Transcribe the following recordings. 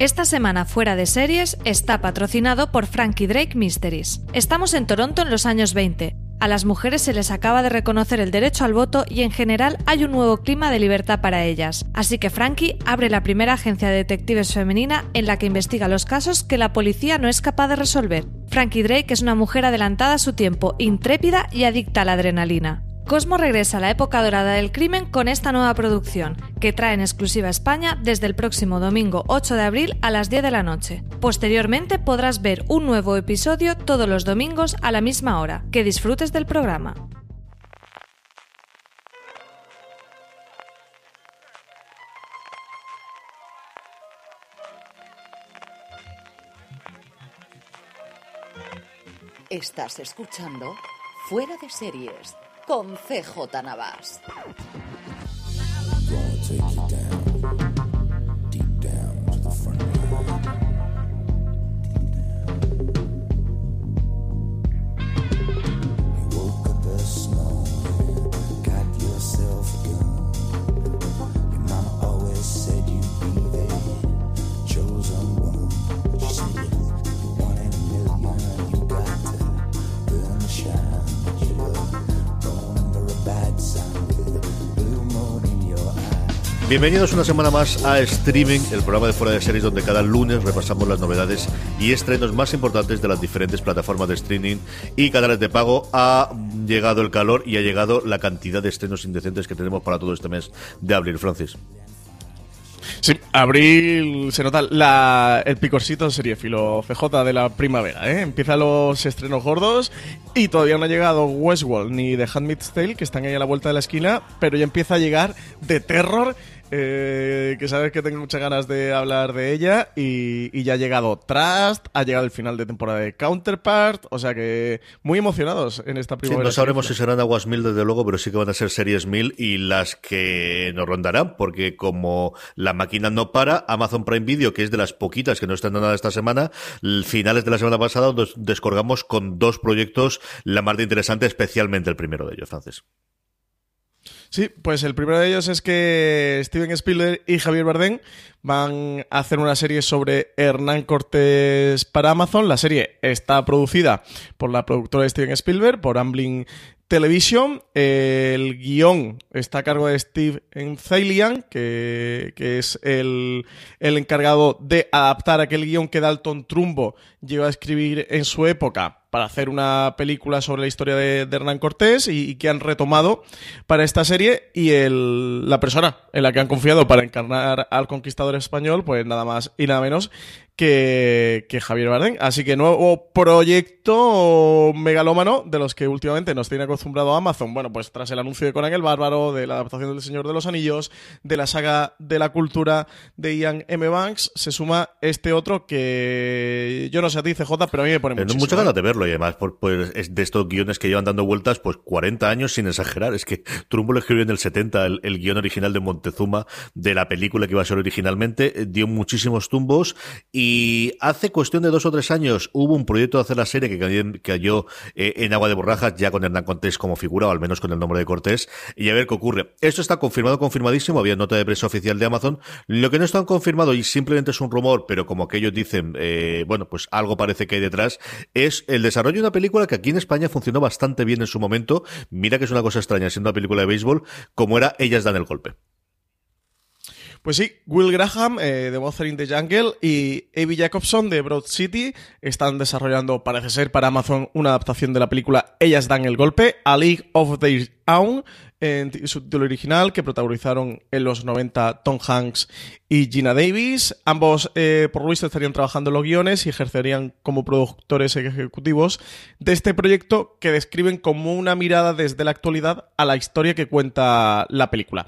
Esta semana fuera de series está patrocinado por Frankie Drake Mysteries. Estamos en Toronto en los años 20. A las mujeres se les acaba de reconocer el derecho al voto y en general hay un nuevo clima de libertad para ellas. Así que Frankie abre la primera agencia de detectives femenina en la que investiga los casos que la policía no es capaz de resolver. Frankie Drake es una mujer adelantada a su tiempo, intrépida y adicta a la adrenalina. Cosmo regresa a la época dorada del crimen con esta nueva producción, que trae en exclusiva España desde el próximo domingo 8 de abril a las 10 de la noche. Posteriormente podrás ver un nuevo episodio todos los domingos a la misma hora. Que disfrutes del programa. Estás escuchando Fuera de Series con CJ Navas. Bienvenidos una semana más a Streaming, el programa de fuera de series donde cada lunes repasamos las novedades y estrenos más importantes de las diferentes plataformas de streaming y canales de pago. Ha llegado el calor y ha llegado la cantidad de estrenos indecentes que tenemos para todo este mes de abril, Francis. Sí, abril se nota la, el picorcito filo FJ de la primavera, ¿eh? Empiezan los estrenos gordos y todavía no ha llegado Westworld ni The Handmaid's Tale, que están ahí a la vuelta de la esquina, pero ya empieza a llegar The Terror eh, que sabes que tengo muchas ganas de hablar de ella y, ya ha llegado Trust, ha llegado el final de temporada de Counterpart, o sea que muy emocionados en esta primavera. no sabremos si serán aguas mil desde luego, pero sí que van a ser series mil y las que nos rondarán, porque como la máquina no para, Amazon Prime Video, que es de las poquitas que no están dando nada esta semana, finales de la semana pasada nos descolgamos con dos proyectos la más de interesante, especialmente el primero de ellos, Francis. Sí, pues el primero de ellos es que Steven Spielberg y Javier Bardem van a hacer una serie sobre Hernán Cortés para Amazon. La serie está producida por la productora de Steven Spielberg, por Amblin Television. El guion está a cargo de Steve Zalian, que, es el, el, encargado de adaptar aquel guion que Dalton Trumbo llegó a escribir en su época para hacer una película sobre la historia de, Hernán Cortés y, que han retomado para esta serie y el, la persona en la que han confiado para encarnar al conquistador español, pues nada más y nada menos que, Javier Bardem. Así que nuevo proyecto megalómano de los que últimamente nos tiene acostumbrado Amazon. Bueno, pues tras el anuncio de Conan el Bárbaro, de la adaptación del Señor de los Anillos, de la saga de la cultura de Ian M. Banks, se suma este otro que yo no sé a ti, CJ, pero a mí me pone mucho. muchas ganas de verlo y además pues, es de estos guiones que llevan dando vueltas pues 40 años sin exagerar. Es que Trumbo lo escribió en el 70, el, el guion original de Montezuma de la película que iba a ser originalmente, dio muchísimos tumbos y hace cuestión de dos o tres años hubo un proyecto de hacer la serie que cayó eh, en agua de borrajas, ya con Hernán Cortés como figura, o al menos con el nombre de Cortés, y a ver qué ocurre. Esto está confirmado, confirmadísimo, había nota de prensa oficial de Amazon. Lo que no está confirmado y simplemente es un rumor, pero como que ellos dicen, eh, bueno, pues algo parece que hay detrás, es el desarrollo de una película que aquí en España funcionó bastante bien en su momento. Mira que es una cosa extraña, siendo una película de béisbol, como era Ellas dan el golpe. Pues sí, Will Graham eh, de Monster in the Jungle y Abby Jacobson de Broad City están desarrollando, parece ser, para Amazon una adaptación de la película Ellas dan el golpe, A League of Their Own, en su título original, que protagonizaron en los 90 Tom Hanks y Gina Davis. Ambos, eh, por lo visto, estarían trabajando en los guiones y ejercerían como productores ejecutivos de este proyecto que describen como una mirada desde la actualidad a la historia que cuenta la película.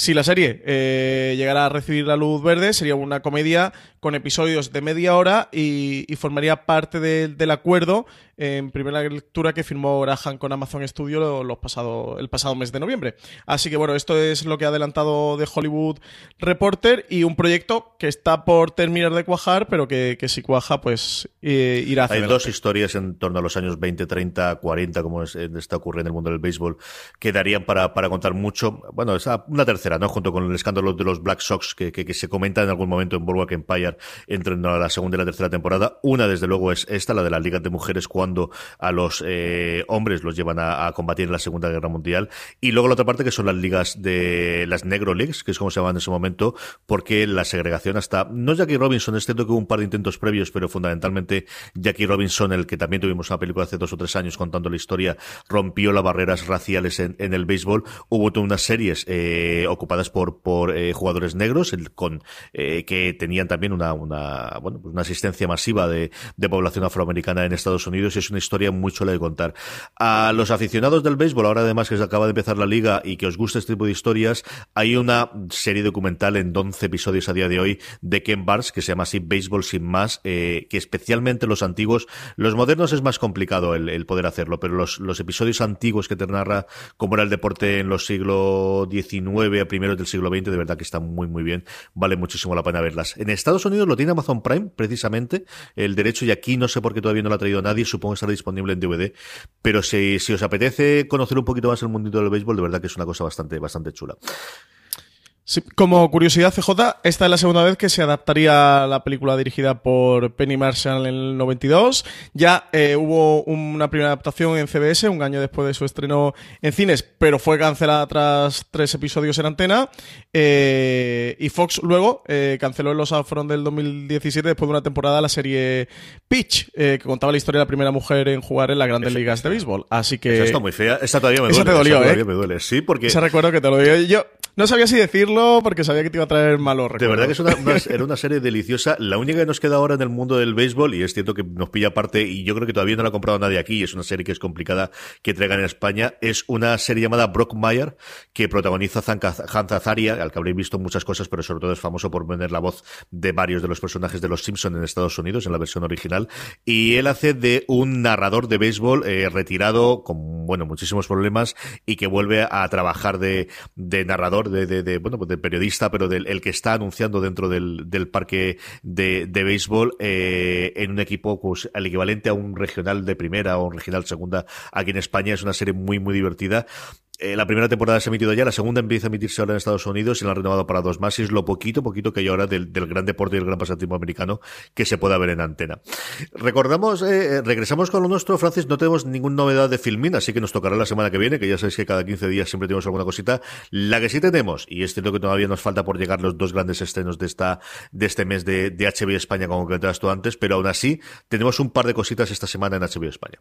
Si la serie eh, llegara a recibir la luz verde, sería una comedia con episodios de media hora y, formaría parte del acuerdo en primera lectura que firmó Graham con Amazon Studio los pasado, el pasado mes de noviembre. Así que bueno, esto es lo que ha adelantado de Hollywood Reporter y un proyecto que está por terminar de cuajar, pero que, si cuaja, pues eh, irá hacia Hay dos historias en torno a los años 20, 30, 40, como está ocurriendo en el mundo del béisbol, que darían para, para contar mucho. Bueno, esa, una tercera, ¿no? Junto con el escándalo de los Black Sox que, que, se comenta en algún momento en Boardwalk Empire entre la segunda y la tercera temporada. Una, desde luego, es esta, la de las ligas de mujeres, cuando a los eh, hombres los llevan a, combatir en la Segunda Guerra Mundial. Y luego la otra parte que son las ligas de las Negro Leagues, que es como se llaman en ese momento, porque la segregación hasta, no Jackie Robinson, es cierto que hubo un par de intentos previos, pero fundamentalmente Jackie Robinson, el que también tuvimos una película hace dos o tres años contando la historia, rompió las barreras raciales en, el béisbol. Hubo todas unas series eh, ocupadas por, por eh, jugadores negros, con que tenían también una, una, bueno, pues una asistencia masiva de, de población afroamericana en Estados Unidos es una historia muy chula de contar. A los aficionados del béisbol, ahora además que se acaba de empezar la liga y que os gusta este tipo de historias, hay una serie documental en 11 episodios a día de hoy de Ken Barnes que se llama así Béisbol sin más, eh, que especialmente los antiguos, los modernos es más complicado el, poder hacerlo, pero los, los, episodios antiguos que te narra cómo era el deporte en los siglos XIX a primeros del siglo XX, de verdad que están muy muy bien, vale muchísimo la pena verlas. En Estados Unidos lo tiene Amazon Prime, precisamente, el derecho, y aquí no sé por qué todavía no lo ha traído nadie, supongo que estará disponible en DVD. Pero si, si os apetece conocer un poquito más el mundito del béisbol, de verdad que es una cosa bastante, bastante chula como curiosidad, CJ, esta es la segunda vez que se adaptaría la película dirigida por Penny Marshall en el 92. Ya eh, hubo una primera adaptación en CBS, un año después de su estreno en cines, pero fue cancelada tras tres episodios en antena. Eh, y Fox luego eh, canceló en los Afron del 2017, después de una temporada, la serie Pitch, que contaba la historia de la primera mujer en jugar en las grandes ligas de béisbol. Así que. Esa está muy fea. Esa todavía me duele. Te dolió, esa me duele. Sí, porque. Esa recuerdo que te lo digo. Yo no sabía si decirlo porque sabía que te iba a traer malos recuerdos. De verdad que es una, era una serie deliciosa. La única que nos queda ahora en el mundo del béisbol, y es cierto que nos pilla aparte, y yo creo que todavía no la ha comprado nadie aquí, y es una serie que es complicada que traigan en España, es una serie llamada Brockmire, que protagoniza Hans Azaria, al que habréis visto muchas cosas, pero sobre todo es famoso por poner la voz de varios de los personajes de los Simpsons en Estados Unidos, en la versión original. Y él hace de un narrador de béisbol eh, retirado, con, bueno, muchísimos problemas, y que vuelve a trabajar de, de narrador, de, bueno, pues de periodista, pero del el que está anunciando dentro del, del parque de, de béisbol eh, en un equipo pues, al equivalente a un regional de primera o un regional segunda aquí en España. Es una serie muy, muy divertida. Eh, la primera temporada se ha emitido ya, la segunda empieza a emitirse ahora en Estados Unidos y la han renovado para dos más. Y es lo poquito, poquito que hay ahora del, del gran deporte y el gran pasatiempo americano que se pueda ver en antena. Recordamos, eh, eh, regresamos con lo nuestro, Francis. No tenemos ninguna novedad de Filmin, así que nos tocará la semana que viene, que ya sabéis que cada 15 días siempre tenemos alguna cosita. La que sí tenemos, y es cierto que todavía nos falta por llegar los dos grandes estrenos de esta de este mes de, de HBO España, como comentabas tú antes, pero aún así tenemos un par de cositas esta semana en HBO España.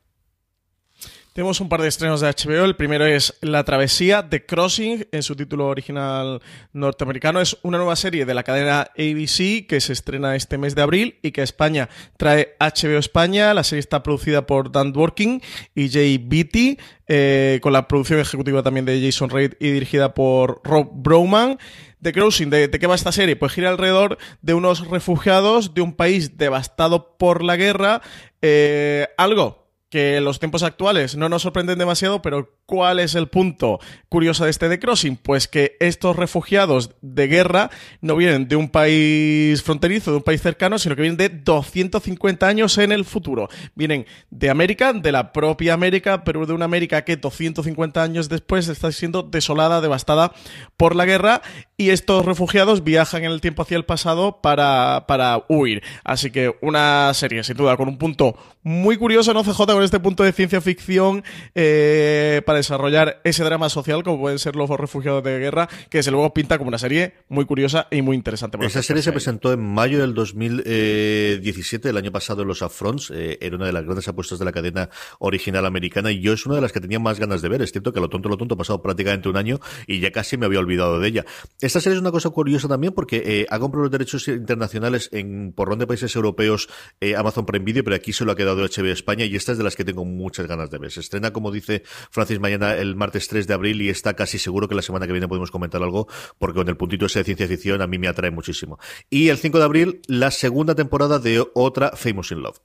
Tenemos un par de estrenos de HBO. El primero es La Travesía, The Crossing, en su título original norteamericano. Es una nueva serie de la cadena ABC que se estrena este mes de abril y que España trae HBO España. La serie está producida por Dan Dworkin y Jay Beatty, eh, con la producción ejecutiva también de Jason Reid y dirigida por Rob Browman. The Crossing, ¿de, qué va esta serie? Pues gira alrededor de unos refugiados de un país devastado por la guerra. Eh, algo que en los tiempos actuales no nos sorprenden demasiado, pero ¿cuál es el punto curioso de este The Crossing? Pues que estos refugiados de guerra no vienen de un país fronterizo, de un país cercano, sino que vienen de 250 años en el futuro. Vienen de América, de la propia América, pero de una América que 250 años después está siendo desolada, devastada por la guerra, y estos refugiados viajan en el tiempo hacia el pasado para, para huir. Así que una serie, sin duda, con un punto muy curioso, ¿no, CJ? Con este punto de ciencia ficción eh, para desarrollar ese drama social, como pueden ser los refugiados de guerra, que desde luego pinta como una serie muy curiosa y muy interesante. Esa serie se presentó en mayo del 2017, el año pasado en los Affronts. Eh, era una de las grandes apuestas de la cadena original americana y yo es una de las que tenía más ganas de ver. Es cierto que lo tonto, lo tonto ha pasado prácticamente un año y ya casi me había olvidado de ella. Esta serie es una cosa curiosa también porque eh, ha comprado los derechos internacionales en por de países europeos Amazon Prime Video, pero aquí solo ha quedado HBO España y esta es de las que tengo muchas ganas de ver. Se estrena, como dice Francis, mañana el martes 3 de abril y está casi seguro que la semana que viene podemos comentar algo, porque con el puntito ese de ciencia ficción a mí me atrae muchísimo. Y el 5 de abril, la segunda temporada de otra Famous in Love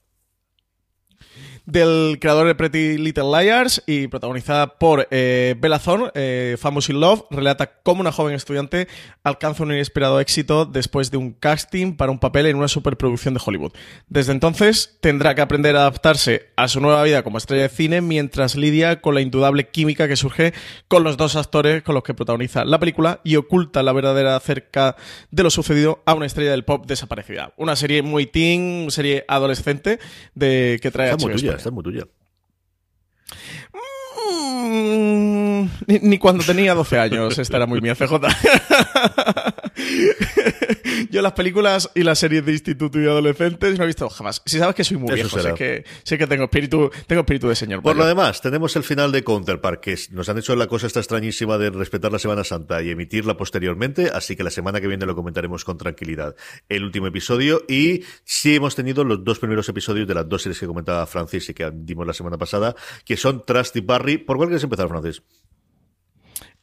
del creador de Pretty Little Liars y protagonizada por eh, Bella Thorne, eh, Famous in Love, relata cómo una joven estudiante alcanza un inesperado éxito después de un casting para un papel en una superproducción de Hollywood. Desde entonces tendrá que aprender a adaptarse a su nueva vida como estrella de cine mientras lidia con la indudable química que surge con los dos actores con los que protagoniza la película y oculta la verdadera acerca de lo sucedido a una estrella del pop desaparecida. Una serie muy teen, serie adolescente de que trae a esta es muy tuya. Mm, ni, cuando tenía 12 años, esta era muy mía, CJ. Yo las películas y las series de instituto y adolescentes no he visto jamás. Si sabes que soy muy viejo, sé que, sé que tengo espíritu, tengo espíritu de señor. Por lo demás, tenemos el final de Counterpart, que nos han hecho la cosa esta extrañísima de respetar la Semana Santa y emitirla posteriormente, así que la semana que viene lo comentaremos con tranquilidad. El último episodio y sí hemos tenido los dos primeros episodios de las dos series que comentaba Francis y que dimos la semana pasada, que son Trust y Barry. ¿Por cuál quieres empezar, Francis?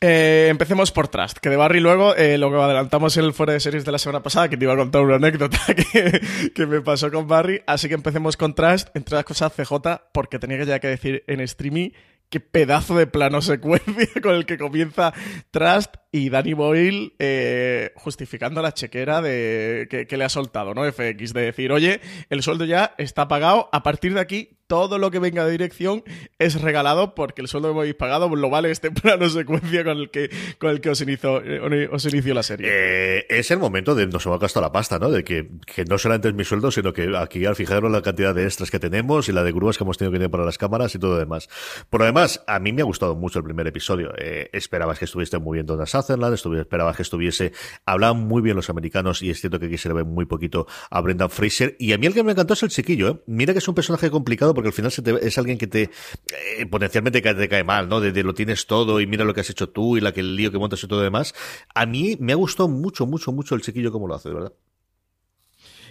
Eh, empecemos por Trust, que de Barry luego eh, lo que adelantamos en el fuera de series de la semana pasada, que te iba a contar una anécdota que, me pasó con Barry, así que empecemos con Trust, entre las cosas CJ, porque tenía ya que decir en streaming qué pedazo de plano secuencia con el que comienza Trust y Danny Boyle eh, justificando la chequera de que, le ha soltado, ¿no? FX, de decir, oye, el sueldo ya está pagado, a partir de aquí todo lo que venga de dirección es regalado porque el sueldo que me habéis pagado lo vale este plano secuencia con el que, con el que os, inició, eh, os inició la serie. Eh, es el momento de nos hemos gastado la pasta, ¿no? De que, que no solamente es mi sueldo, sino que aquí al fijaros la cantidad de extras que tenemos y la de grúas que hemos tenido que tener para las cámaras y todo lo demás. Por lo demás, a mí me ha gustado mucho el primer episodio. Eh, esperabas que estuviese muy bien Donna Sutherland, esperabas que estuviese, hablaban muy bien los americanos y es cierto que aquí se le ve muy poquito a Brendan Fraser. Y a mí el que me encantó es el chiquillo, ¿eh? Mira que es un personaje complicado porque al final se te, es alguien que te eh, potencialmente te cae mal, ¿no? De, lo tienes todo y mira lo que has hecho tú y la que el lío que montas y todo demás. A mí me ha gustado mucho, mucho, mucho el chiquillo como lo hace, de verdad.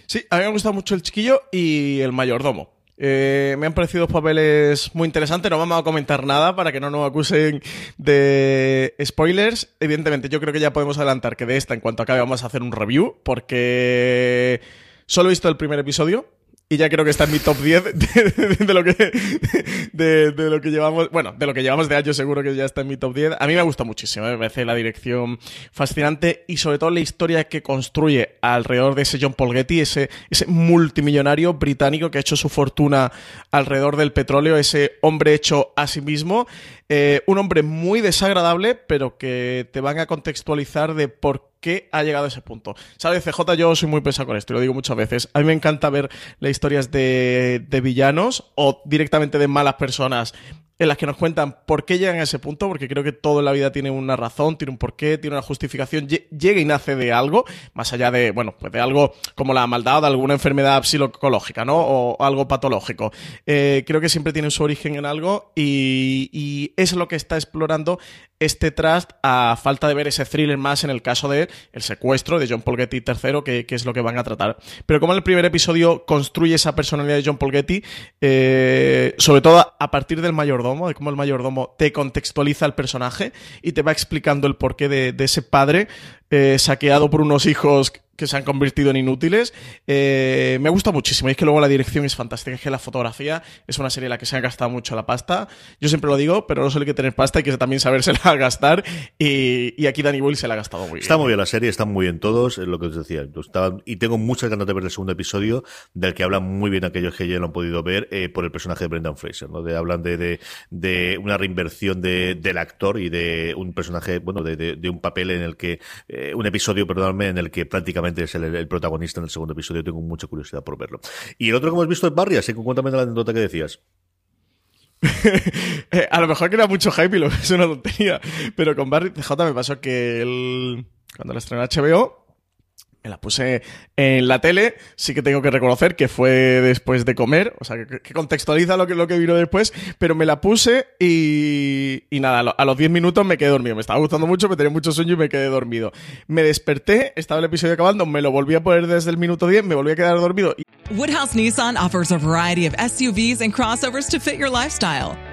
Sí, a mí me ha gustado mucho el chiquillo y el mayordomo. Eh, me han parecido papeles muy interesantes. No vamos a comentar nada para que no nos acusen de spoilers. Evidentemente, yo creo que ya podemos adelantar que de esta, en cuanto acabe, vamos a hacer un review, porque solo he visto el primer episodio y ya creo que está en mi top 10 de, lo que de, lo que llevamos, bueno, de lo que llevamos de año seguro que ya está en mi top 10. A mí me gusta muchísimo, me parece la dirección fascinante y sobre todo la historia que construye alrededor de ese John Paul Getty, ese, ese multimillonario británico que ha hecho su fortuna alrededor del petróleo, ese hombre hecho a sí mismo, eh, un hombre muy desagradable, pero que te van a contextualizar de por qué ha llegado a ese punto. ¿Sabes, CJ? Yo soy muy pesado con esto y lo digo muchas veces. A mí me encanta ver las historias de, de villanos o directamente de malas personas en las que nos cuentan por qué llegan a ese punto, porque creo que todo en la vida tiene una razón, tiene un porqué, tiene una justificación, llega y nace de algo, más allá de, bueno, pues de algo como la maldad de alguna enfermedad psicológica, ¿no? O algo patológico. Eh, creo que siempre tiene su origen en algo y, y es lo que está explorando este trust a falta de ver ese thriller más en el caso de el secuestro de John Paul Getty III, que, es lo que van a tratar. Pero como en el primer episodio construye esa personalidad de John Paul Getty, eh, sobre todo a partir del mayordomo, de cómo el mayordomo te contextualiza el personaje y te va explicando el porqué de ese padre eh, saqueado por unos hijos que se han convertido en inútiles. Eh, me gusta muchísimo. Y es que luego la dirección es fantástica. Es que la fotografía es una serie en la que se ha gastado mucho la pasta. Yo siempre lo digo, pero no solo hay que tener pasta, hay que también sabérsela gastar. Y, aquí Danny Boyle se la ha gastado muy bien. Está muy bien la serie, está muy bien todos, es lo que os decía. y tengo muchas ganas de ver el segundo episodio, del que hablan muy bien aquellos que ya lo han podido ver, eh, por el personaje de Brendan Fraser. ¿no? De, hablan de, de, una reinversión del actor y de un personaje, bueno, de, un papel en el que, eh, un episodio, perdóname, en el que prácticamente es el, protagonista en el segundo episodio. Tengo mucha curiosidad por verlo. Y el otro que hemos visto es Barry, así que cuéntame la anécdota que decías. Eh, a lo mejor que era mucho hype y lo es una tontería. Pero con Barry J me pasó que el, cuando la estrenó HBO, me la puse en la tele, sí que tengo que reconocer que fue después de comer, o sea, que, contextualiza lo que, lo que vino después, pero me la puse y, y nada, a los 10 minutos me quedé dormido. Me estaba gustando mucho, me tenía mucho sueño y me quedé dormido. Me desperté, estaba el episodio acabando, me lo volví a poner desde el minuto 10, me volví a quedar dormido. Woodhouse Nissan offers a variety of SUVs and crossovers to fit your lifestyle.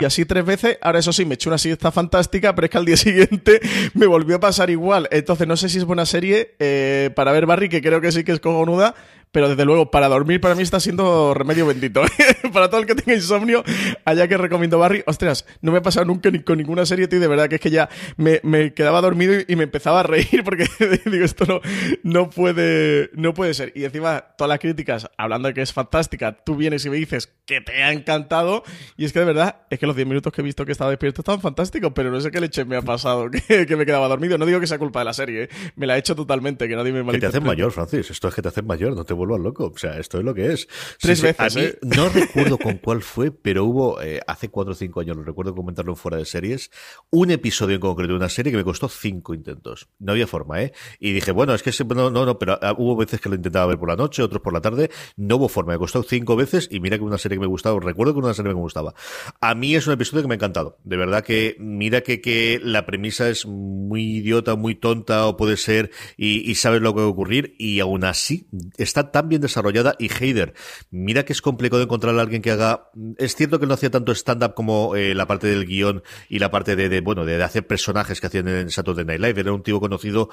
Y así tres veces, ahora eso sí, me eché una siesta fantástica, pero es que al día siguiente me volvió a pasar igual. Entonces no sé si es buena serie eh, para ver Barry, que creo que sí que es cojonuda, pero desde luego para dormir para mí está siendo remedio bendito. para todo el que tenga insomnio, allá que recomiendo Barry, ostras, no me ha pasado nunca ni con ninguna serie, tío, de verdad que es que ya me, me quedaba dormido y, y, me empezaba a reír porque digo, esto no, no, puede, no puede ser. Y encima, todas las críticas, hablando de que es fantástica, tú vienes y me dices que te ha encantado, y es que de verdad, es que los 10 minutos que he visto que estaba despierto estaban fantásticos, pero no sé qué leche me ha pasado, que, que me quedaba dormido. No digo que sea culpa de la serie, ¿eh? me la he hecho totalmente, que nadie me Que te hacen mayor, Francis, esto es que te hacen mayor, no te vuelvas loco. O sea, esto es lo que es. Tres Sí, sí, veces, a mí ¿eh? no recuerdo con cuál fue, pero hubo eh, hace cuatro o cinco años, lo recuerdo comentarlo en fuera de series, un episodio en concreto de una serie que me costó cinco intentos. No había forma, ¿eh? Y dije, bueno, es que siempre- no, no, no, pero ah, hubo veces que lo intentaba ver por la noche, otros por la tarde, no hubo forma. Me costó cinco veces y mira que una serie que me gustaba, recuerdo que una serie que me gustaba. A mí es un episodio que me ha encantado. De verdad que mira que, que la premisa es muy idiota, muy tonta o puede ser y, y sabes lo que va a ocurrir y aún así está tan bien desarrollada y Heider, mira que es complicado encontrar a alguien que haga, es cierto que no hacía tanto stand-up como eh, la parte del guion y la parte de, de, bueno, de hacer personajes que hacían en Saturday Night Live, era un tío conocido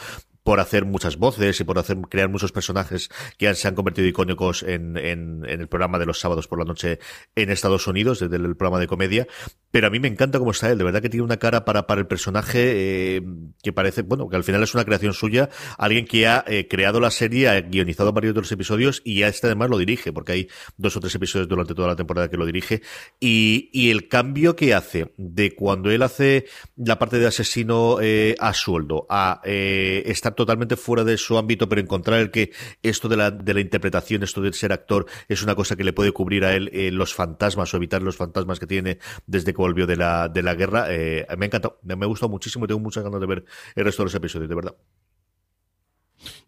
por hacer muchas voces y por hacer crear muchos personajes que se han convertido icónicos en, el programa de los sábados por la noche en Estados Unidos, desde el programa de comedia. Pero a mí me encanta cómo está él, de verdad que tiene una cara para, para el personaje eh, que parece, bueno, que al final es una creación suya, alguien que ha eh, creado la serie, ha guionizado varios de los episodios y a este además lo dirige, porque hay dos o tres episodios durante toda la temporada que lo dirige. Y, el cambio que hace de cuando él hace la parte de asesino eh, a sueldo a estar totalmente fuera de su ámbito, pero encontrar el que esto de la, de la interpretación, esto de ser actor, es una cosa que le puede cubrir a él eh, los fantasmas o evitar los fantasmas que tiene desde que volvió de la, de la guerra. Eh, me ha encantado, me, me ha gustado muchísimo y tengo muchas ganas de ver el resto de los episodios, de verdad.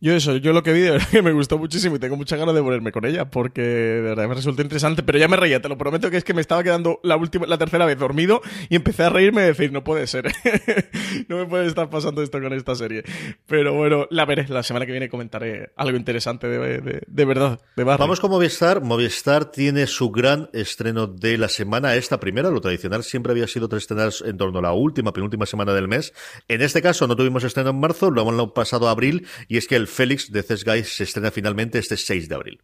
Yo eso, yo lo que vi de verdad que me gustó muchísimo y tengo muchas ganas de ponerme con ella porque de verdad me resultó interesante, pero ya me reía, te lo prometo que es que me estaba quedando la última, la tercera vez dormido y empecé a reírme y decir, no puede ser, no me puede estar pasando esto con esta serie. Pero bueno, la veré, la semana que viene comentaré algo interesante de, de, de verdad, de. Vamos con Movistar. Movistar tiene su gran estreno de la semana. Esta primera, lo tradicional siempre había sido tres estrenas en torno a la última, penúltima semana del mes. En este caso no tuvimos estreno en marzo, lo hemos pasado a abril y es que el Félix de Ces se estrena finalmente este 6 de abril.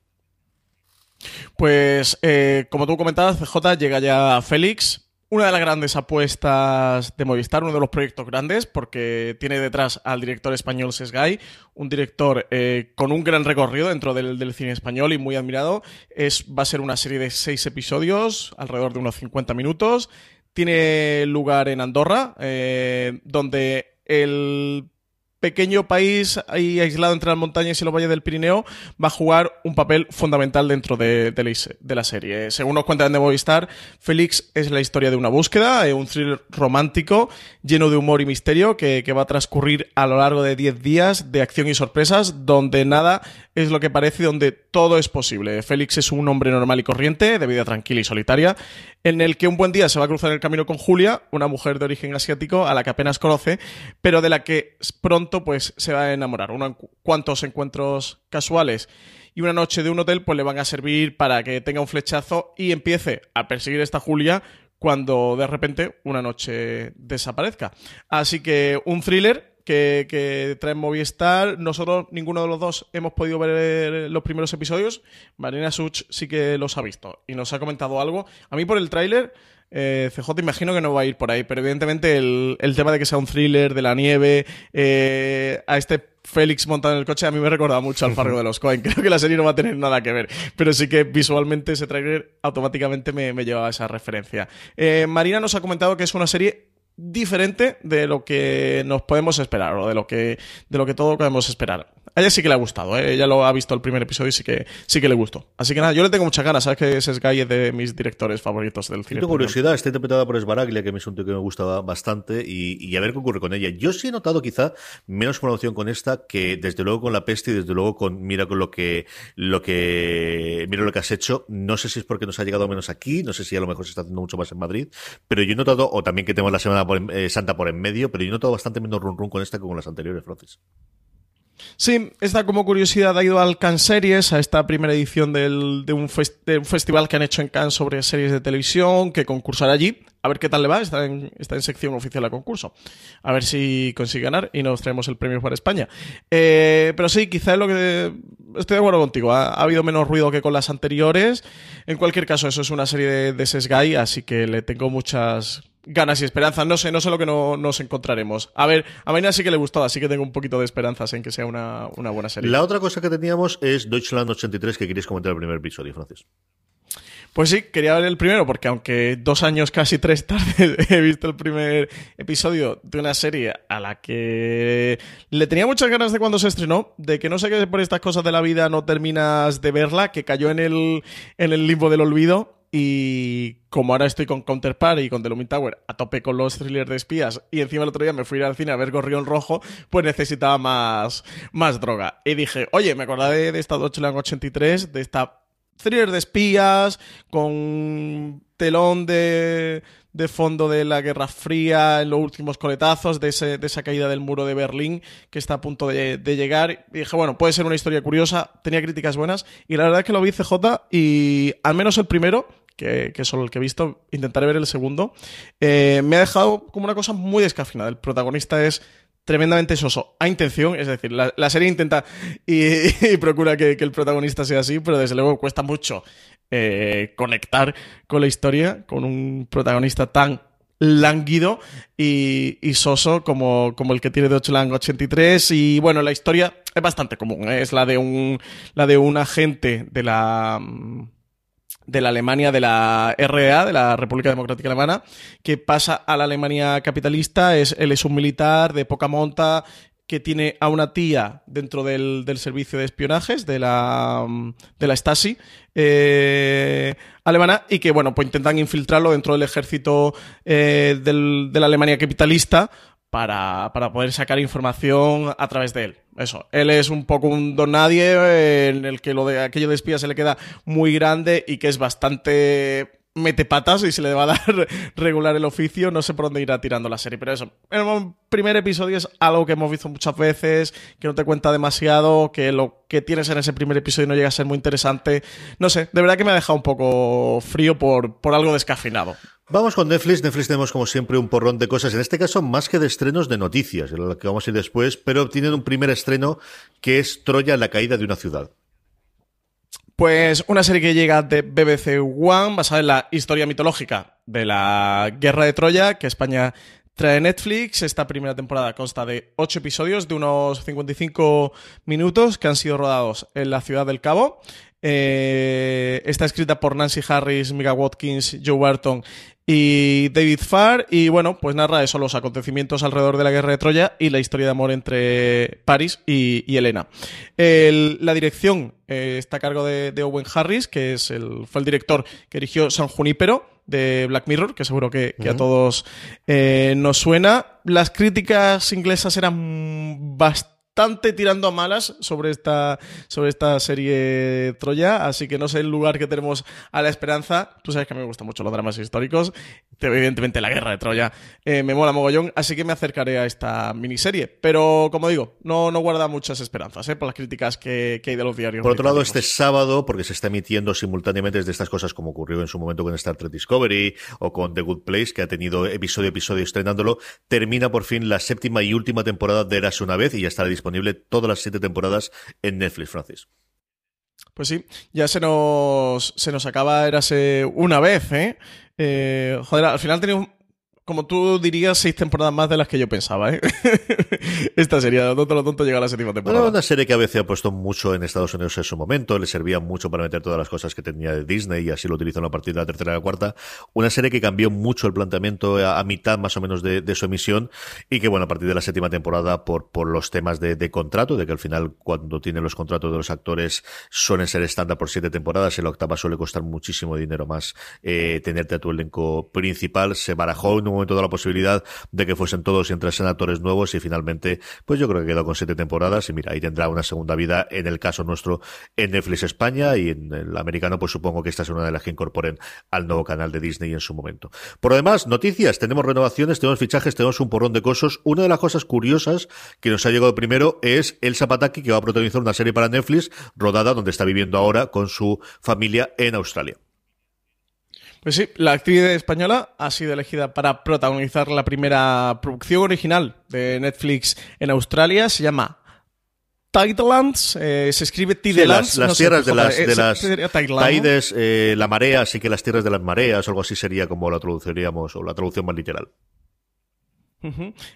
Pues, eh, como tú comentabas, CJ llega ya Félix. Una de las grandes apuestas de Movistar, uno de los proyectos grandes, porque tiene detrás al director español Sesgay, un director eh, con un gran recorrido dentro del, del, cine español y muy admirado. Es, va a ser una serie de seis episodios, alrededor de unos 50 minutos. Tiene lugar en Andorra, eh, donde el pequeño país ahí aislado entre las montañas y los valles del Pirineo va a jugar un papel fundamental dentro de, la, serie. Según nos cuentan de Movistar, Félix es la historia de una búsqueda, un thriller romántico lleno de humor y misterio que, que va a transcurrir a lo largo de 10 días de acción y sorpresas donde nada es lo que parece y donde todo es posible. Félix es un hombre normal y corriente, de vida tranquila y solitaria, en el que un buen día se va a cruzar el camino con Julia, una mujer de origen asiático a la que apenas conoce, pero de la que pronto pues se va a enamorar. Unos cuantos encuentros casuales y una noche de un hotel pues le van a servir para que tenga un flechazo y empiece a perseguir a esta Julia cuando de repente una noche desaparezca. Así que un thriller que, que, trae Movistar. Nosotros, ninguno de los dos, hemos podido ver los primeros episodios. Marina Such sí que los ha visto y nos ha comentado algo. A mí por el tráiler eh, CJ imagino que no va a ir por ahí, pero evidentemente el, el tema de que sea un thriller, de la nieve, eh, a este Félix montado en el coche a mí me recuerda mucho al Fargo de los Coen. Creo que la serie no va a tener nada que ver, pero sí que visualmente ese trailer automáticamente me, me lleva a esa referencia. Eh, Marina nos ha comentado que es una serie diferente de lo que nos podemos esperar o de lo que de lo que todo podemos esperar. A ella sí que le ha gustado, ¿eh? ella lo ha visto el primer episodio y sí que sí que le gustó. Así que nada, yo le tengo muchas ganas, sabes que ese es es de mis directores favoritos del cine. Tengo curiosidad, está interpretada por Esbaraglia, que es un tío que me gusta bastante y, y, a ver qué ocurre con ella. Yo sí he notado quizá menos promoción con esta que desde luego con La Peste y desde luego con mira con lo que lo que mira lo que has hecho. No sé si es porque nos ha llegado menos aquí, no sé si a lo mejor se está haciendo mucho más en Madrid, pero yo he notado o también que tenemos la semana por, eh, Santa por en medio, pero yo he notado bastante menos run run con esta que con las anteriores, Francis. Sí, esta como curiosidad ha ido al Cannes Series, a esta primera edición del, de, un de, un festival que han hecho en Cannes sobre series de televisión, que concursará allí. A ver qué tal le va, está en, sección oficial de concurso. A ver si consigue ganar y nos traemos el premio para España. Eh, pero sí, quizá es lo que... Estoy de acuerdo contigo, ha, ha, habido menos ruido que con las anteriores. En cualquier caso, eso es una serie de, de Sesgai, así que le tengo muchas ganas y esperanzas. No sé, no sé lo que no, nos encontraremos. A ver, a Marina sí que le gustó, así que tengo un poquito de esperanzas en que sea una, una buena serie. La otra cosa que teníamos es Deutschland 83, que queréis comentar el primer episodio, Francis. Pues sí, quería ver el primero, porque aunque dos años, casi tres tarde, he visto el primer episodio de una serie a la que le tenía muchas ganas de cuando se estrenó, de que no sé qué por estas cosas de la vida no terminas de verla, que cayó en el, en el limbo del olvido y como ahora estoy con Counterpart y con The Looming Tower a tope con los thrillers de espías y encima el otro día me fui al cine a ver Gorrión Rojo, pues necesitaba más, más droga. Y dije, oye, me acordé de, esta Deutschland 83, de esta thriller de espías con telón de, de fondo de la Guerra Fría en los últimos coletazos, de, esa caída del muro de Berlín que está a punto de, llegar. Y dije, bueno, puede ser una historia curiosa, tenía críticas buenas, y la verdad es que lo vi CJ y al menos el primero que, que, solo el que he visto, intentaré ver el segundo, eh, me ha dejado como una cosa muy descafinada. El protagonista es tremendamente soso a intención, es decir, la, la serie intenta y, y procura que, que, el protagonista sea así, pero desde luego cuesta mucho eh, conectar con la historia, con un protagonista tan lánguido y, y soso como, como, el que tiene de 8 Lang 83 y bueno, la historia es bastante común, ¿eh? es la de un la de un agente de la de la Alemania de la RDA, de la República Democrática Alemana, que pasa a la Alemania capitalista, es, él es un militar de poca monta que tiene a una tía dentro del, del servicio de espionajes de la, de la Stasi eh, alemana y que, bueno, pues intentan infiltrarlo dentro del ejército eh, del, de la Alemania capitalista para, para, poder sacar información a través de él. Eso, él es un poco un don nadie eh, en el que lo de aquello de espía se le queda muy grande y que es bastante mete patas y se le va a dar regular el oficio, no sé por dónde irá tirando la serie, pero eso, el primer episodio es algo que hemos visto muchas veces, que no te cuenta demasiado, que lo que tienes en ese primer episodio no llega a ser muy interesante, no sé, de verdad que me ha dejado un poco frío por, por algo descafinado. Vamos con Netflix. Netflix tenemos como siempre un porrón de cosas. En este caso, más que de estrenos de noticias, en lo que vamos a ir después, pero tienen un primer estreno que es Troya, la caída de una ciudad. Pues una serie que llega de BBC One, basada en la historia mitológica de la Guerra de Troya, que España trae Netflix. Esta primera temporada consta de ocho episodios de unos 55 minutos que han sido rodados en la ciudad del Cabo. Eh, está escrita por Nancy Harris, Mika Watkins, Joe Barton y David Farr. Y bueno, pues narra eso, los acontecimientos alrededor de la guerra de Troya y la historia de amor entre Paris y, y Elena. El, la dirección eh, está a cargo de, de, Owen Harris, que es el, fue el director que dirigió San Junípero de Black Mirror, que seguro que, que uh -huh. a todos eh, nos suena. Las críticas inglesas eran bastante bastante tirando a malas sobre esta, sobre esta serie Troya, así que no sé el lugar que tenemos a la esperanza. Tú sabes que a mí me gustan mucho los dramas históricos, evidentemente la guerra de Troya eh, me mola mogollón, así que me acercaré a esta miniserie. Pero, como digo, no, no guarda muchas esperanzas eh, por las críticas que, que hay de los diarios. Por otro lado, este sábado, porque se está emitiendo simultáneamente desde estas cosas como ocurrió en su momento con Star Trek Discovery o con The Good Place, que ha tenido episodio a episodio estrenándolo, termina por fin la séptima y última temporada de Eras una vez y ya estará disponible disponible todas las siete temporadas en Netflix, Francis. Pues sí, ya se nos, se nos acaba, érase una vez, ¿eh? eh joder, al final tenemos como tú dirías, seis temporadas más de las que yo pensaba, ¿eh? Esta sería, tonto, lo tonto, llega a la séptima temporada. Era una serie que a veces ha puesto mucho en Estados Unidos en su momento, le servía mucho para meter todas las cosas que tenía de Disney y así lo utilizó a partir de la tercera y la cuarta. Una serie que cambió mucho el planteamiento a, mitad más o menos de, su emisión y que, bueno, a partir de la séptima temporada, por, los temas de, contrato, de que al final cuando tienen los contratos de los actores suelen ser estándar por siete temporadas, en la octava suele costar muchísimo dinero más eh, tenerte a tu elenco principal, se barajó en momento de la posibilidad de que fuesen todos y entrasen actores nuevos y finalmente, pues yo creo que quedó con siete temporadas y mira, ahí tendrá una segunda vida en el caso nuestro en Netflix España y en el americano, pues supongo que esta es una de las que incorporen al nuevo canal de Disney en su momento. Por lo demás, noticias, tenemos renovaciones, tenemos fichajes, tenemos un porrón de cosas. Una de las cosas curiosas que nos ha llegado primero es el Zapataki que va a protagonizar una serie para Netflix rodada donde está viviendo ahora con su familia en Australia. Pues sí, la actriz española ha sido elegida para protagonizar la primera producción original de Netflix en Australia. Se llama Tidelands, eh, se escribe Tidelands. las, tierras de las, de las Tides, eh, la marea, así que las tierras de las mareas, algo así sería como la traduciríamos, o la traducción más literal.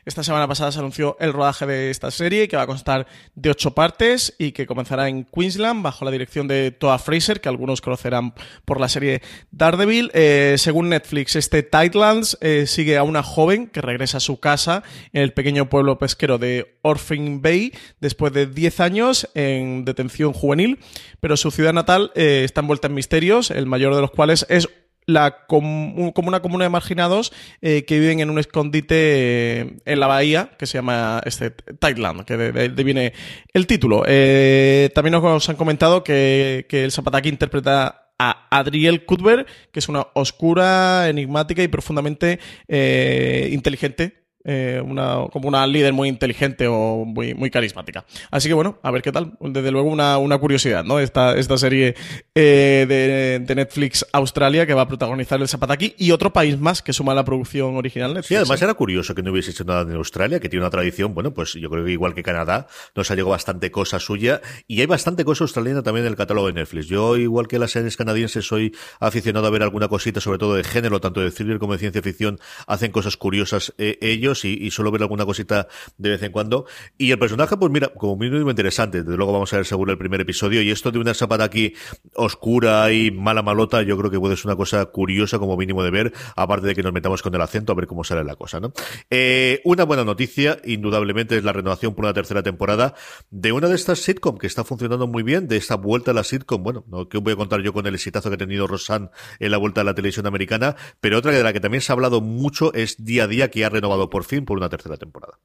Esta semana pasada se anunció el rodaje de esta serie, que va a constar de ocho partes y que comenzará en Queensland bajo la dirección de Toa Fraser, que algunos conocerán por la serie Daredevil. Eh, según Netflix, este Tidelands eh, sigue a una joven que regresa a su casa en el pequeño pueblo pesquero de Orphan Bay después de 10 años en detención juvenil, pero su ciudad natal eh, está envuelta en misterios, el mayor de los cuales es la como una comuna de marginados eh, que viven en un escondite eh, en la bahía que se llama este Thailand, que de, ahí viene el título. Eh, también nos han comentado que, que el Zapataki interpreta a Adriel Cuthbert, que es una oscura, enigmática y profundamente inteligente eh, una, como una líder muy inteligente o muy, muy carismática. Así que bueno, a ver qué tal. Desde luego una, una curiosidad, ¿no? Esta, esta serie eh, de, de, Netflix Australia que va a protagonizar el Zapataki y otro país más que suma la producción original Netflix. Sí, además era curioso que no hubiese hecho nada en Australia, que tiene una tradición, bueno, pues yo creo que igual que Canadá, nos ha llegado bastante cosa suya y hay bastante cosa australiana también en el catálogo de Netflix. Yo, igual que las series canadienses, soy aficionado a ver alguna cosita, sobre todo de género, tanto de thriller como de ciencia ficción, hacen cosas curiosas eh, y, solo ver alguna cosita de vez en cuando. Y el personaje, pues mira, como mínimo interesante. Desde luego vamos a ver seguro el primer episodio. Y esto de una zapata aquí oscura y mala malota, yo creo que puede ser una cosa curiosa como mínimo de ver, aparte de que nos metamos con el acento a ver cómo sale la cosa, ¿no? Eh, una buena noticia, indudablemente, es la renovación por una tercera temporada de una de estas sitcom que está funcionando muy bien, de esta vuelta a la sitcom. Bueno, no que voy a contar yo con el exitazo que ha tenido Rosanne en la vuelta a la televisión americana, pero otra de la que también se ha hablado mucho es Día a Día, que ha renovado por fin por una tercera temporada.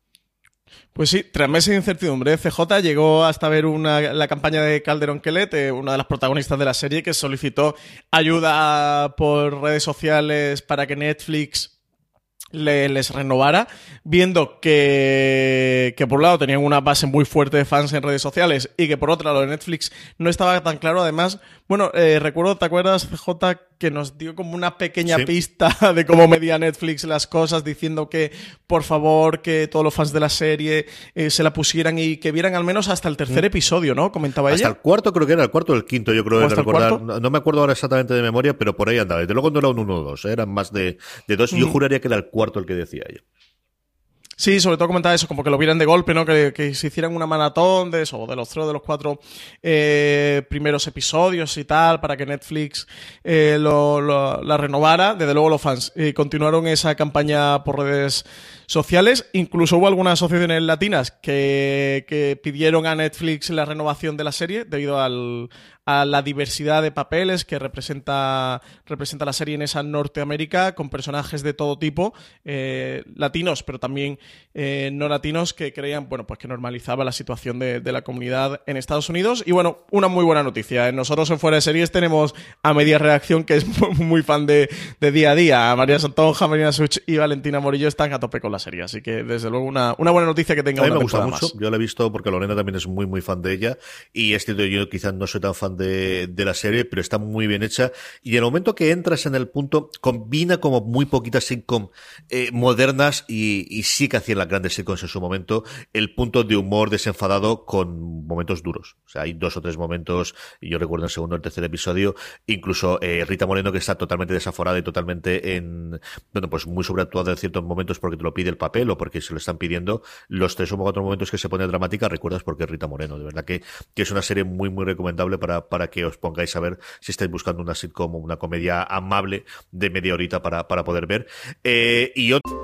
Pues sí, tras meses de incertidumbre, CJ llegó hasta ver una, la campaña de Calderón Quelet, eh, una de las protagonistas de la serie, que solicitó ayuda por redes sociales para que Netflix les renovara, viendo que, que por un lado tenían una base muy fuerte de fans en redes sociales y que por otro lado de Netflix no estaba tan claro. Además, bueno, eh, recuerdo, ¿te acuerdas, CJ, que nos dio como una pequeña pista de cómo medía Netflix las cosas, diciendo que por favor que todos los fans de la serie eh, se la pusieran y que vieran al menos hasta el tercer mm. episodio, ¿no? Comentaba ella. Hasta el cuarto, creo que era el cuarto o el quinto, yo creo que recordar. No, me acuerdo ahora exactamente de memoria, pero por ahí andaba. Desde luego no era un uno o dos, ¿eh? eran más de, de dos. Yo mm. juraría que era el cuarto el que decía. Sí, sobre todo comentaba eso, como que lo vieran de golpe, ¿no? Que, se hicieran una maratón de eso, de los tres de los cuatro eh, primeros episodios y tal, para que Netflix eh, lo, la renovara. Desde luego los fans eh, continuaron esa campaña por redes sociales. Incluso hubo algunas asociaciones latinas que, pidieron a Netflix la renovación de la serie debido al, a la diversidad de papeles que representa, representa la serie en esa Norteamérica con personajes de todo tipo, eh, latinos, pero también eh, no latinos que creían, bueno, pues que normalizaba la situación de, la comunidad en Estados Unidos. Y bueno, una muy buena noticia. Nosotros en Fuera de Series tenemos a Media Reacción, que es muy fan de, día a día. María Santonja, Marina Such y Valentina Morillo están a tope con la serie. Así que, desde luego, una, una buena noticia que tenga a mí me gusta mucho. Yo la he visto porque Lorena también es muy, muy fan de ella. Y este yo quizás no soy tan fan de, de, la serie, pero está muy bien hecha. Y en el momento que entras en el punto, combina como muy poquitas sitcom eh, modernas y, y, sí que hacían las grandes sitcoms en su momento, el punto de humor desenfadado con momentos duros. O sea, hay dos o tres momentos, yo recuerdo el segundo o el tercer episodio, incluso eh, Rita Moreno que está totalmente desaforada y totalmente en, bueno, pues muy sobreactuada en ciertos momentos porque te lo pide el papel o porque se lo están pidiendo. Los tres o cuatro momentos que se pone dramática, recuerdas porque es Rita Moreno. De verdad que, que es una serie muy, muy recomendable para, para que os pongáis a ver si estáis buscando una sitcom o una comedia amable de media horita para, para poder ver. Eh, y yo...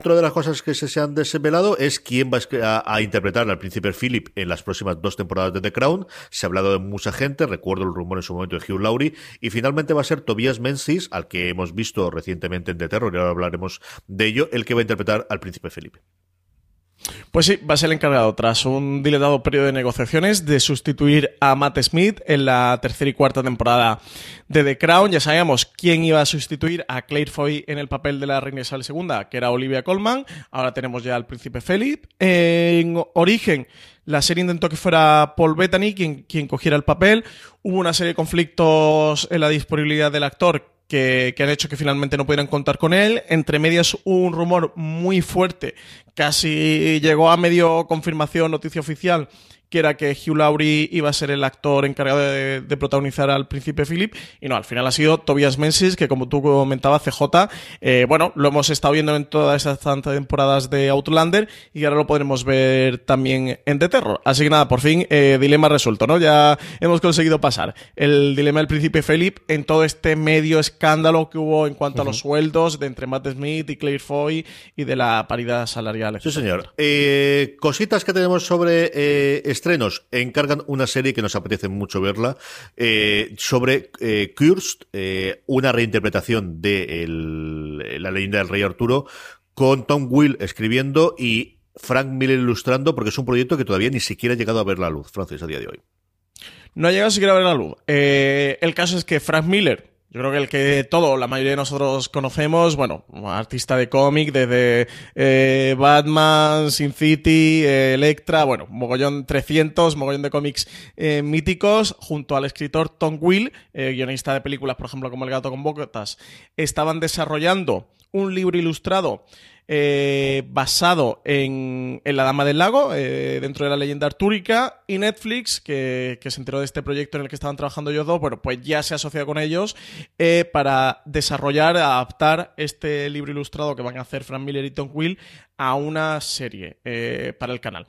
Otra de las cosas que se, han desvelado es quién va a, interpretar al príncipe Philip en las próximas dos temporadas de The Crown. Se ha hablado de mucha gente, recuerdo el rumor en su momento de Hugh Laurie, y finalmente va a ser Tobias Menzies, al que hemos visto recientemente en The Terror, y ahora hablaremos de ello, el que va a interpretar al príncipe Philip. Pues sí, va a ser el encargado, tras un dilatado periodo de negociaciones, de sustituir a Matt Smith en la tercera y cuarta temporada de The Crown. Ya sabíamos quién iba a sustituir a Claire Foy en el papel de la reina Isabel II, que era Olivia Colman. Ahora tenemos ya al príncipe Philip. En origen, la serie intentó que fuera Paul Bettany quien, quien cogiera el papel. Hubo una serie de conflictos en la disponibilidad del actor que, que, han hecho que finalmente no pudieran contar con él. Entre medias hubo un rumor muy fuerte, casi llegó a medio confirmación, noticia oficial, que era que Hugh Laurie iba a ser el actor encargado de, de, protagonizar al príncipe Philip, y no, al final ha sido Tobias Menzies, que como tú comentabas, CJ, eh, bueno, lo hemos estado viendo en todas esas tantas temporadas de Outlander, y ahora lo podremos ver también en The Terror. Así que nada, por fin, eh, dilema resuelto, ¿no? Ya hemos conseguido pasar el dilema del príncipe Philip en todo este medio escándalo que hubo en cuanto uh -huh. a los sueldos de entre Matt Smith y Claire Foy y de la paridad salarial. Sí, señor. Eh, cositas que tenemos sobre estrenos. Encargan una serie que nos apetece mucho verla eh, sobre eh, eh, una reinterpretación de la leyenda del rey Arturo, con Tom Will escribiendo y Frank Miller ilustrando, porque es un proyecto que todavía ni siquiera ha llegado a ver la luz, Francis, a día de hoy. No ha llegado siquiera a ver la luz. Eh, el caso es que Frank Miller, yo creo que el que todo, la mayoría de nosotros conocemos, bueno, artista de cómic, desde eh, Batman, Sin City, eh, Electra, bueno, mogollón 300, mogollón de cómics eh, míticos, junto al escritor Tom Will, eh, guionista de películas, por ejemplo, como El gato con botas, estaban desarrollando un libro ilustrado eh, basado en, en, La Dama del Lago, eh, dentro de la leyenda artúrica, y Netflix, que, que, se enteró de este proyecto en el que estaban trabajando ellos dos, bueno, pues ya se ha asociado con ellos eh, para desarrollar, adaptar este libro ilustrado que van a hacer Frank Miller y Tom Will a una serie para el canal.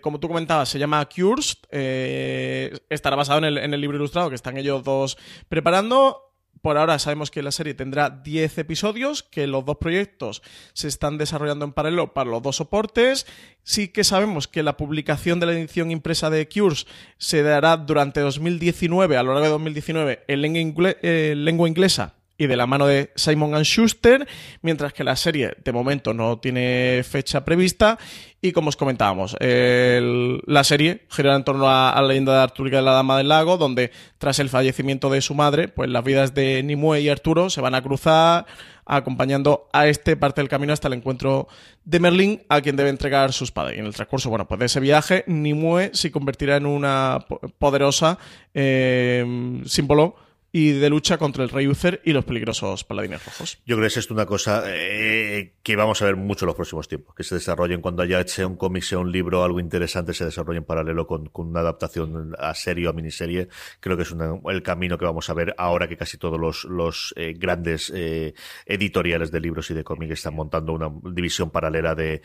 Como tú comentabas, se llama Cures, eh, estará basado en el, en el libro ilustrado que están ellos dos preparando por ahora sabemos que la serie tendrá 10 episodios, que los dos proyectos se están desarrollando en paralelo para los dos soportes. Sí que sabemos que la publicación de la edición impresa de Cures se dará durante 2019, a lo largo de 2019, en lengua, eh, inglesa y de la mano de Simon Schuster, mientras que la serie de momento no tiene fecha prevista. Y como os comentábamos, la serie gira en torno a, la leyenda de Artúrica de la Dama del Lago, donde tras el fallecimiento de su madre, pues las vidas de Nimue y Arturo se van a cruzar, acompañando a este parte del camino hasta el encuentro de Merlín, a quien debe entregar sus padres. Y en el transcurso, bueno, pues de ese viaje, Nimue se convertirá en una poderosa eh, símbolo y de lucha contra el Rey Uther y los peligrosos paladines rojos. Yo creo que es esto una cosa eh, que vamos a ver mucho en los próximos tiempos, que se desarrollen cuando haya hecho un cómic, sea un libro, algo interesante, se desarrolle en paralelo con, una adaptación a serie o a miniserie. Creo que es el camino que vamos a ver ahora que casi todos los, eh, grandes eh, editoriales de libros y de cómics están montando una división paralela de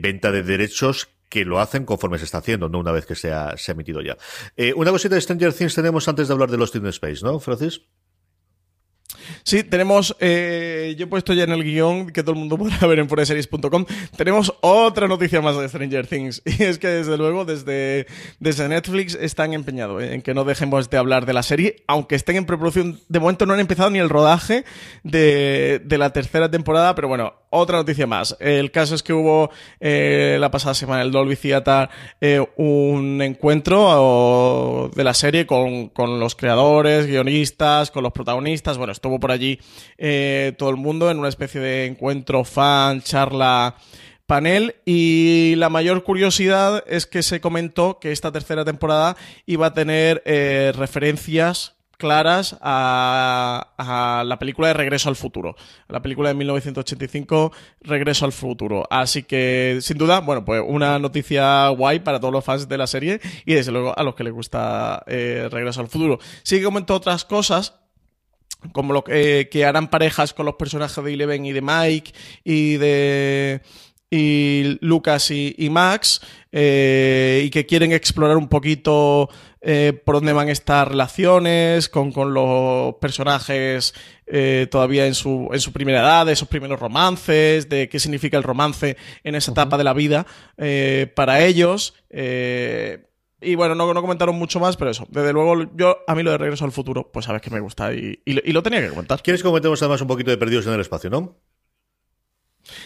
venta de derechos que lo hacen conforme se está haciendo, no una vez que se ha, se ha emitido ya. Eh, una cosita de Stranger Things tenemos antes de hablar de Lost in Space, ¿no, Francis? Sí, tenemos, eh, yo he puesto ya en el guion que todo el mundo podrá ver en foreseries.com, tenemos otra noticia más de Stranger Things. Y es que desde luego desde, desde Netflix están empeñados en que no dejemos de hablar de la serie, aunque estén en preproducción. De momento no han empezado ni el rodaje de, de la tercera temporada, pero bueno, otra noticia más. El caso es que hubo eh, la pasada semana el Dolby Theater eh, un encuentro de la serie con, con, los creadores, guionistas, con los protagonistas. Bueno, estuvo por allí eh, todo el mundo en una especie de encuentro fan, charla panel y la mayor curiosidad es que se comentó que esta tercera temporada iba a tener referencias claras a, la película de Regreso al Futuro, la película de 1985 Regreso al Futuro. Así que, sin duda, bueno, pues una noticia guay para todos los fans de la serie y desde luego a los que les gusta eh, Regreso al Futuro. Sí que comentó otras cosas, como lo que, que harán parejas con los personajes de Eleven y de Mike y de y Lucas y, Max eh, y que quieren explorar un poquito eh, por dónde van estas relaciones con, los personajes eh, todavía en su, en su primera edad, de esos primeros romances, de qué significa el romance en esa etapa de la vida para ellos. y bueno, no, no, comentaron mucho más, pero eso. Desde luego, yo a mí lo de Regreso al Futuro, pues sabes que me gusta y, y, lo tenía que comentar. ¿Quieres que comentemos además un poquito de Perdidos en el Espacio, no?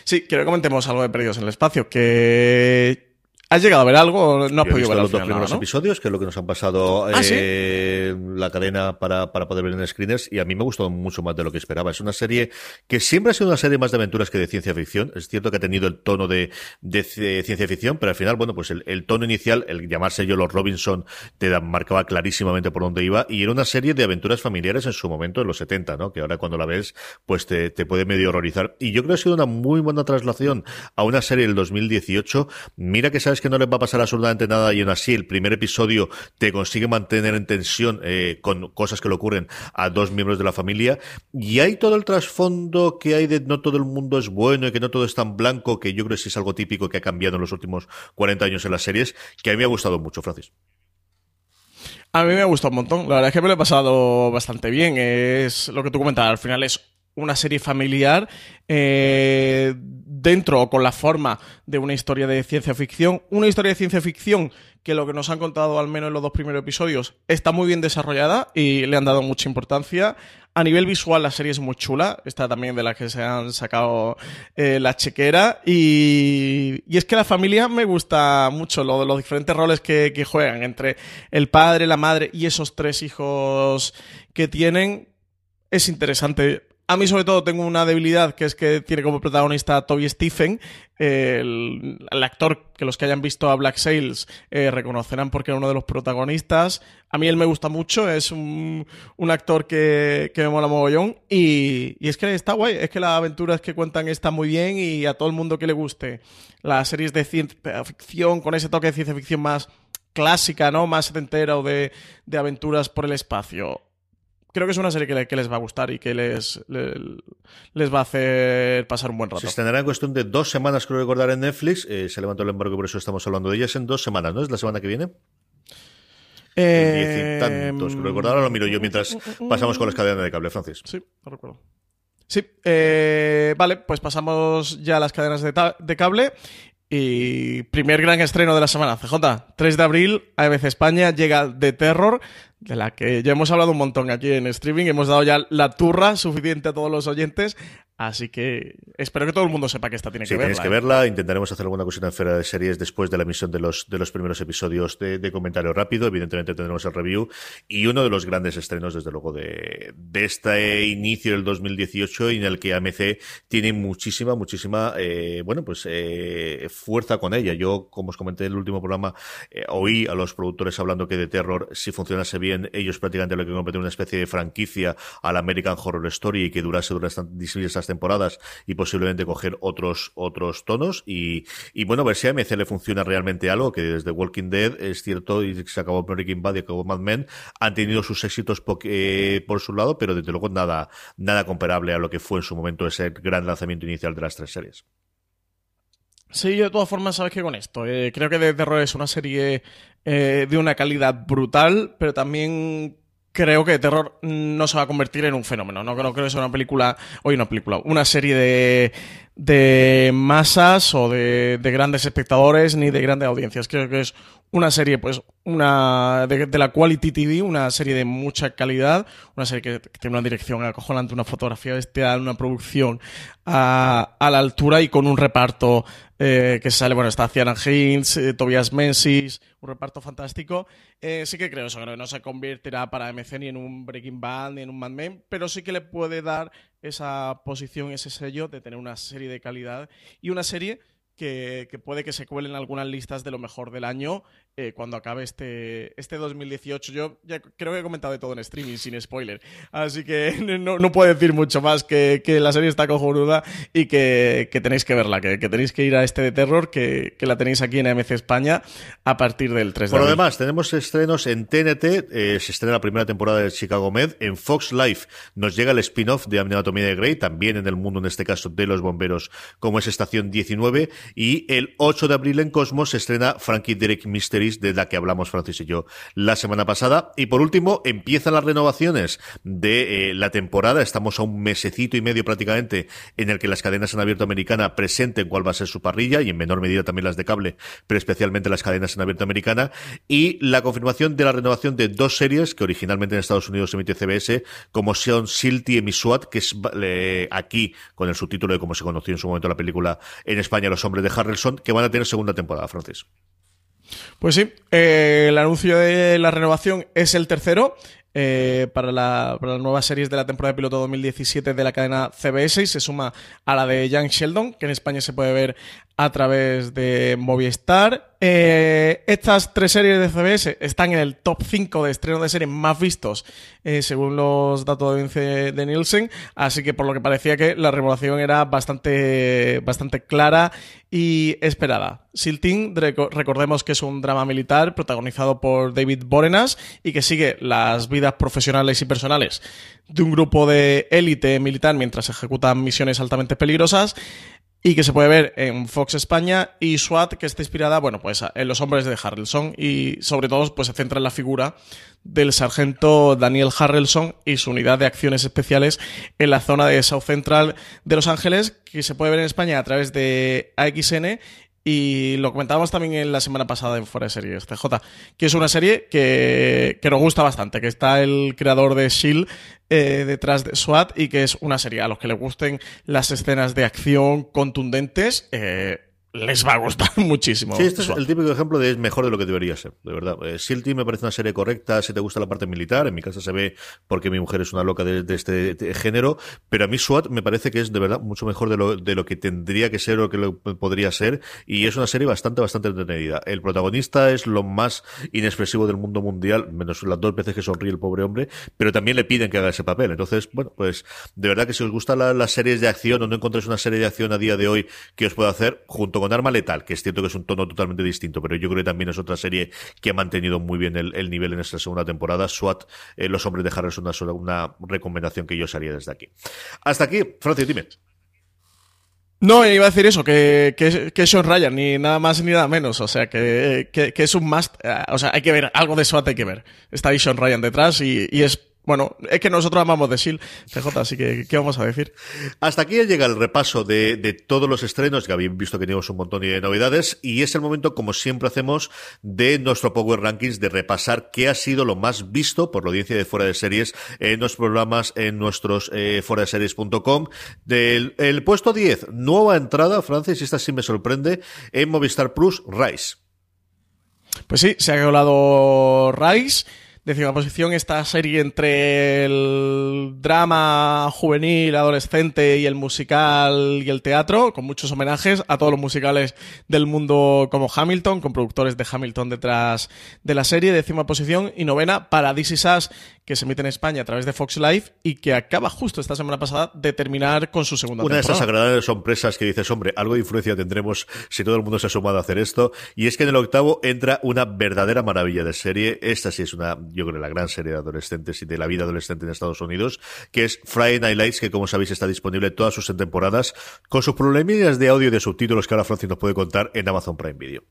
Sí, quiero que comentemos algo de Perdidos en el Espacio, que ¿Has llegado a ver algo? No has podido ver los dos primeros episodios, que es lo que nos han pasado ¿Ah, eh, la cadena para, para, poder ver en screeners, y a mí me ha gustado mucho más de lo que esperaba. Es una serie que siempre ha sido una serie más de aventuras que de ciencia ficción. Es cierto que ha tenido el tono de, de, ciencia ficción, pero al final, bueno, pues el, tono inicial, el llamarse yo los Robinson, te marcaba clarísimamente por dónde iba, y era una serie de aventuras familiares en su momento, en los 70, ¿no? Que ahora cuando la ves, pues te, te puede medio horrorizar. Y yo creo que ha sido una muy buena traslación a una serie del 2018. Mira que sabes que no les va a pasar absolutamente nada y aún así el primer episodio te consigue mantener en tensión eh, con cosas que le ocurren a dos miembros de la familia y hay todo el trasfondo que hay de no todo el mundo es bueno y que no todo es tan blanco que yo creo que es algo típico que ha cambiado en los últimos 40 años en las series que a mí me ha gustado mucho, Francis. A mí me ha gustado un montón. La verdad es que me lo he pasado bastante bien. Es lo que tú comentabas. Al final es una serie familiar eh, dentro o con la forma de una historia de ciencia ficción. Una historia de ciencia ficción que lo que nos han contado al menos en los dos primeros episodios está muy bien desarrollada y le han dado mucha importancia. A nivel visual la serie es muy chula, está también de la que se han sacado eh, la chequera y, y, es que la familia me gusta mucho, lo, los diferentes roles que, que juegan entre el padre, la madre y esos tres hijos que tienen. Es interesante a mí, sobre todo, tengo una debilidad que es que tiene como protagonista a Toby Stephen, el, actor que los que hayan visto a Black Sails eh, reconocerán porque era uno de los protagonistas. A mí él me gusta mucho, es un, actor que, que, me mola mogollón y, es que está guay, es que las aventuras que cuentan están muy bien y a todo el mundo que le guste las series de ciencia ficción con ese toque de ciencia ficción más clásica, ¿no? Más setentera o de, de aventuras por el espacio creo que es una serie que, les va a gustar y que les, les, va a hacer pasar un buen rato. Se estrenará en cuestión de dos semanas, creo recordar, en Netflix. Eh, se levantó el embargo, por eso estamos hablando de ellas en dos semanas, ¿no? ¿Es la semana que viene? Eh, Diez y tantos, creo recordar. Ahora lo miro yo mientras pasamos con las cadenas de cable, Francis. Sí, lo recuerdo. Sí, eh, vale, pues pasamos ya a las cadenas de, de cable y primer gran estreno de la semana, CJ. 3 de abril, ABC España, llega The Terror, de la que ya hemos hablado un montón aquí en streaming, hemos dado ya la turra suficiente a todos los oyentes, Así que espero que todo el mundo sepa que esta tiene que verla. Tienes que ¿eh? verla. Intentaremos hacer alguna cosita en de Series después de la emisión de los, de los primeros episodios de, comentario rápido. Evidentemente tendremos el review. Y uno de los grandes estrenos, desde luego, de, de este inicio del 2018 en el que AMC tiene muchísima, muchísima, eh, bueno, pues eh, fuerza con ella. Yo, como os comenté en el último programa, oí a los productores hablando que de terror, si funcionase bien, querían ellos prácticamente lo que convertir una especie de franquicia al American Horror Story y que durase durante esas temporadas y posiblemente coger otros, otros tonos. Y, y bueno, a ver si a AMC le funciona realmente algo, que desde Walking Dead es cierto, y se acabó Breaking Bad y acabó Mad Men, han tenido sus éxitos eh, por su lado, pero desde luego nada, nada comparable a lo que fue en su momento ese gran lanzamiento inicial de las tres series. Sí, yo de todas formas, sabes que con esto, eh, creo que The Terror es una serie eh, de una calidad brutal, pero también creo que Terror no se va a convertir en un fenómeno. No creo, que sea una película, hoy una película, una serie de, de masas o de, de, grandes espectadores ni de grandes audiencias. Creo que es una serie, pues, una de, la Quality TV, una serie de mucha calidad, una serie que, tiene una dirección acojonante, una fotografía bestial, una producción a, a la altura y con un reparto eh, que sale, bueno, está Ciaran Hinds, eh, Tobias Menzies, un reparto fantástico. Eh, sí que creo eso, que no se convertirá para MC ni en un Breaking Bad ni en un Mad Men, pero sí que le puede dar esa posición, ese sello de tener una serie de calidad y una serie que, que, puede que se cuelen algunas listas de lo mejor del año eh, cuando acabe este, este 2018. Yo ya creo que he comentado de todo en streaming, sin spoiler. Así que no, no puedo decir mucho más que, que, la serie está cojonuda y que, que tenéis que verla, que, tenéis que ir a este de terror, que, la tenéis aquí en AMC España a partir del 3 de Por lo demás, tenemos estrenos en TNT, eh, se estrena la primera temporada de Chicago Med, en Fox Life nos llega el spin-off de Anatomía de Grey, también en el mundo, en este caso, de los bomberos, como es Estación 19, y el 8 de abril en Cosmos se estrena Frankie Derek De la que hablamos Francis y yo la semana pasada. Y por último, empiezan las renovaciones de eh, la temporada. Estamos a un mesecito y medio prácticamente en el que las cadenas en abierto americana presenten cuál va a ser su parrilla y en menor medida también las de cable, pero especialmente las cadenas en abierto americana. Y la confirmación de la renovación de dos series que originalmente en Estados Unidos se CBS, como son Silty y Miswat, que es eh, aquí con el subtítulo de cómo se conoció en su momento la película en España Los Hombres de Harrelson, que van a tener segunda temporada, Francis. Pues sí, eh, el anuncio de la renovación es el tercero. Eh, para, la, para las nuevas series de la temporada de piloto 2017 de la cadena CBS y se suma a la de Young Sheldon, que en España se puede ver a través de Movistar. Eh, estas tres series de CBS están en el top 5 de estrenos de series más vistos eh, según los datos de, de Nielsen, así que por lo que parecía que la renovación era bastante, bastante clara y esperada. Silting, recordemos que es un drama militar protagonizado por David Borenas y que sigue las vidas profesionales y personales de un grupo de élite militar mientras ejecutan misiones altamente peligrosas y que se puede ver en Fox España y SWAT que está inspirada, bueno, pues en los hombres de Harrelson y sobre todo pues se centra en la figura del sargento Daniel Harrelson y su unidad de acciones especiales en la zona de South Central de Los Ángeles que se puede ver en España a través de AXN y lo comentábamos también en la semana pasada en Fuera de Series, TJ, que es una serie que, que nos gusta bastante, que está el creador de S.H.I.E.L.D. Eh, detrás de SWAT y que es una serie a los que les gusten las escenas de acción contundentes. Eh, les va a gustar muchísimo. Sí, este es el típico ejemplo de es mejor de lo que debería ser, de verdad. Eh, Silty me parece una serie correcta si te gusta la parte militar. En mi casa se ve porque mi mujer es una loca de, este género, pero a mí SWAT me parece que es de verdad mucho mejor de lo, de lo que tendría que ser o que lo podría ser y es una serie bastante, bastante entretenida. El protagonista es lo más inexpresivo del mundo mundial, menos las dos veces que sonríe el pobre hombre, pero también le piden que haga ese papel. Entonces, bueno, pues de verdad que si os gustan las series de acción o no encontráis una serie de acción a día de hoy que os pueda hacer, junto con con Arma Letal, que es cierto que es un tono totalmente distinto, pero yo creo que también es otra serie que ha mantenido muy bien el, nivel en esta segunda temporada. SWAT, eh, Los Hombres de Harrison, una, una recomendación que yo haría desde aquí. Hasta aquí, Francis, dime. No, iba a decir eso, que, que, que Sean Ryan, ni nada más ni nada menos. O sea, que, que, es un must. Eh, o sea, hay que ver, algo de SWAT hay que ver. Está ahí Sean Ryan detrás y, y es bueno, es que nosotros amamos de Shield, CJ, así que ¿qué vamos a decir? Hasta aquí llega el repaso de, de todos los estrenos, que habéis visto que tenemos un montón de novedades, y es el momento, como siempre hacemos, de nuestro Power Rankings, de repasar qué ha sido lo más visto por la audiencia de Fuera de Series en los programas, en nuestros eh, fuera de series.com. Del el puesto 10, nueva entrada, Francis, y esta sí me sorprende, en Movistar Plus, Rise. Pues sí, se ha colado Rise Décima posición, esta serie entre el drama juvenil, adolescente y el musical y el teatro, con muchos homenajes a todos los musicales del mundo como Hamilton, con productores de Hamilton detrás de la serie. Décima posición y novena para This Is Us, que se emite en España a través de Fox Live y que acaba justo esta semana pasada de terminar con su segunda Una temporada. de esas agradables sorpresas que dices, hombre, algo de influencia tendremos si todo el mundo se ha sumado a hacer esto. Y es que en el octavo entra una verdadera maravilla de serie. Esta sí es una, yo creo, la gran serie de adolescentes y de la vida adolescente en Estados Unidos, que es Friday Night Lights, que como sabéis está disponible todas sus temporadas, con sus problemillas de audio y de subtítulos que ahora Francis nos puede contar en Amazon Prime Video.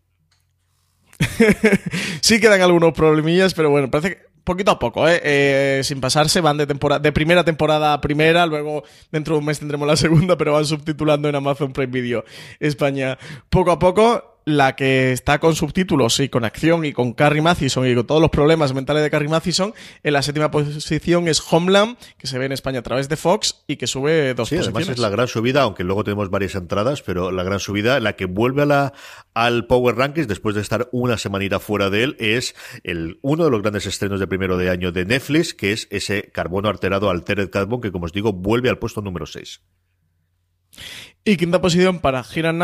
sí quedan algunos problemillas, pero bueno, parece que poquito a poco, ¿eh? ¿eh? sin pasarse, van de, temporada, de primera temporada a primera, luego dentro de un mes tendremos la segunda, pero van subtitulando en Amazon Prime Video España poco a poco la que está con subtítulos y con acción y con Carrie Mathison y con todos los problemas mentales de Carrie Mathison, en la séptima posición es Homeland, que se ve en España a través de Fox y que sube dos sí, posiciones. además es la gran subida, aunque luego tenemos varias entradas, pero la gran subida, la que vuelve a la, al Power Rankings después de estar una semanita fuera de él, es el, uno de los grandes estrenos de primero de año de Netflix, que es ese carbono alterado Altered Carbon, que como os digo, vuelve al puesto número 6. Y quinta posición para Hiran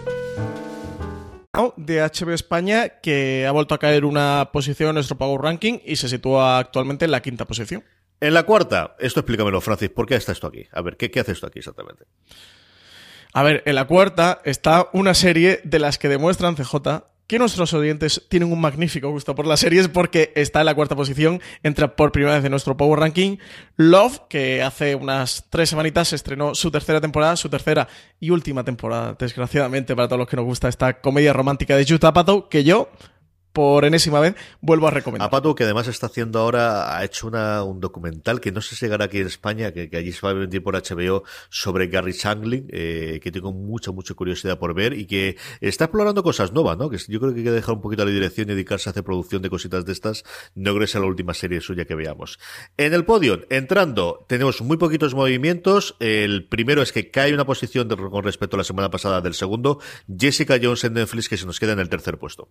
De HBO España que ha vuelto a caer una posición en nuestro Power Ranking y se sitúa actualmente en la quinta posición. En la cuarta, esto explícamelo, Francis, ¿por qué está esto aquí? A ver, ¿qué, qué hace esto aquí exactamente? A ver, en la cuarta está una serie de las que demuestran CJ que nuestros oyentes tienen un magnífico gusto por las series porque está en la cuarta posición, entra por primera vez en nuestro Power Ranking. Love, que hace unas tres semanitas estrenó su tercera temporada, su tercera y última temporada, desgraciadamente para todos los que nos gusta esta comedia romántica de Judd Apatow, que yo por enésima vez, vuelvo a recomendar. Apatow, que además está haciendo ahora, ha hecho una, un documental que no sé si llegará aquí en España, que, que, allí se va a vender por HBO sobre Gary Shandling, eh, que tengo mucha, mucha curiosidad por ver y que está explorando cosas nuevas, ¿no? Que yo creo que hay que dejar un poquito la dirección y dedicarse a hacer producción de cositas de estas. No creo que sea la última serie suya que veamos. En el podio, entrando, tenemos muy poquitos movimientos. El primero es que cae una posición con respecto a la semana pasada del segundo. Jessica Jones en Netflix, que se nos queda en el tercer puesto.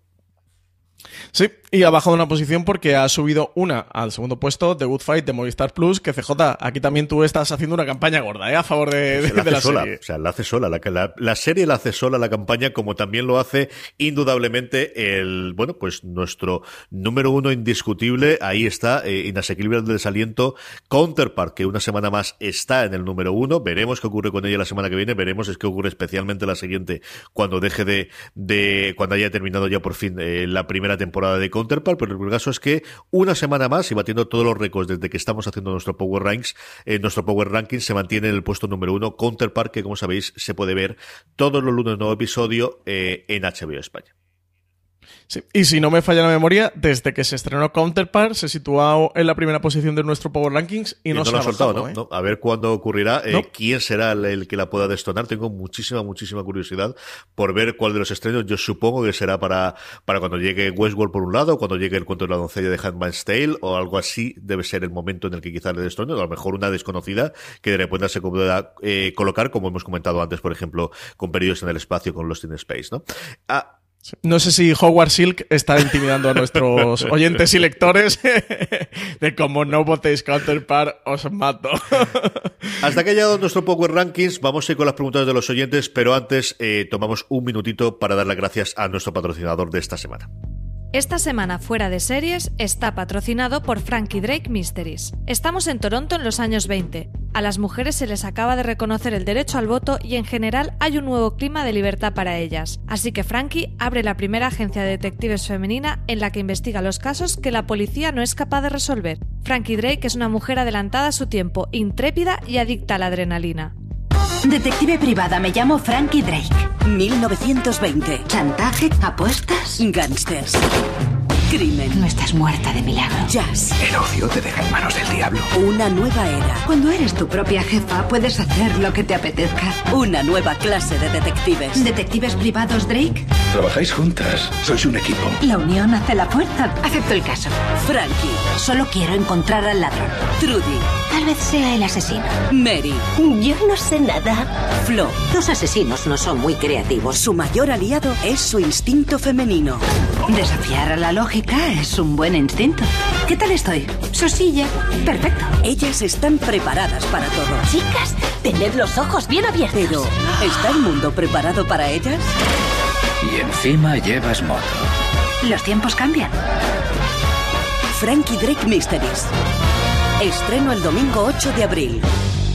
Sí, y ha bajado una posición porque ha subido una al segundo puesto de Good Fight de Movistar Plus, que CJ, aquí también tú estás haciendo una campaña gorda, ¿eh? A favor de, de, la, de la sola, serie. O sea, la hace sola. La, la, la, serie la hace sola la campaña, como también lo hace indudablemente el, bueno, pues nuestro número uno indiscutible. Ahí está, eh, inasequible del desaliento, Counterpart, que una semana más está en el número uno. Veremos qué ocurre con ella la semana que viene. Veremos es qué ocurre especialmente la siguiente, cuando deje de, de cuando haya terminado ya por fin eh, la primera temporada de Counterpart, pero el caso es que una semana más y batiendo todos los récords desde que estamos haciendo nuestro Power Ranks, eh, nuestro Power Ranking se mantiene en el puesto número uno, Counterpart, que como sabéis se puede ver todos los lunes nuevo episodio eh, en HBO España. Sí. Y si no me falla la memoria, desde que se estrenó Counterpart se situó en la primera posición de nuestro Power Rankings y, y no, no se lo ha soltado, bajado, ¿no? ¿eh? ¿no? A ver cuándo ocurrirá, eh, quién será el, el, que la pueda destonar. Tengo muchísima, muchísima curiosidad por ver cuál de los estrenos. Yo supongo que será para, para cuando llegue Westworld por un lado, cuando llegue el cuento de la doncella de Handmaid's Tale o algo así. Debe ser el momento en el que quizás le destone, o a lo mejor una desconocida que de repente se pueda eh, colocar, como hemos comentado antes, por ejemplo, con periodos en el espacio con Lost in Space, ¿no? Ah, no sé si Howard Silk está intimidando a nuestros oyentes y lectores de como no votéis Counterpart, os mato. Hasta que ha llegado nuestro Power Rankings, vamos a ir con las preguntas de los oyentes, pero antes eh, tomamos un minutito para dar las gracias a nuestro patrocinador de esta semana. Esta semana fuera de series está patrocinado por Frankie Drake Mysteries. Estamos en Toronto en los años 20. A las mujeres se les acaba de reconocer el derecho al voto y en general hay un nuevo clima de libertad para ellas. Así que Frankie abre la primera agencia de detectives femenina en la que investiga los casos que la policía no es capaz de resolver. Frankie Drake es una mujer adelantada a su tiempo, intrépida y adicta a la adrenalina. Detective privada, me llamo Frankie Drake. 1920. Chantaje, apuestas, gangsters. Crimen. No estás muerta de milagro. Jazz. El ocio te deja en manos del diablo. Una nueva era. Cuando eres tu propia jefa, puedes hacer lo que te apetezca. Una nueva clase de detectives. ¿Detectives privados, Drake? Trabajáis juntas. Sois un equipo. La unión hace la fuerza. Acepto el caso. Frankie. Solo quiero encontrar al ladrón. Trudy. Tal vez sea el asesino. Mary. Yo no sé nada. Flo. Los asesinos no son muy creativos. Su mayor aliado es su instinto femenino. Desafiar a la lógica es un buen instinto. ¿Qué tal estoy? Sosilla. Perfecto. Ellas están preparadas para todo. Chicas, tened los ojos bien abiertos. Pero, ¿está el mundo preparado para ellas? Y encima llevas moto. Los tiempos cambian. Frankie Drake Mysteries. Estreno el domingo 8 de abril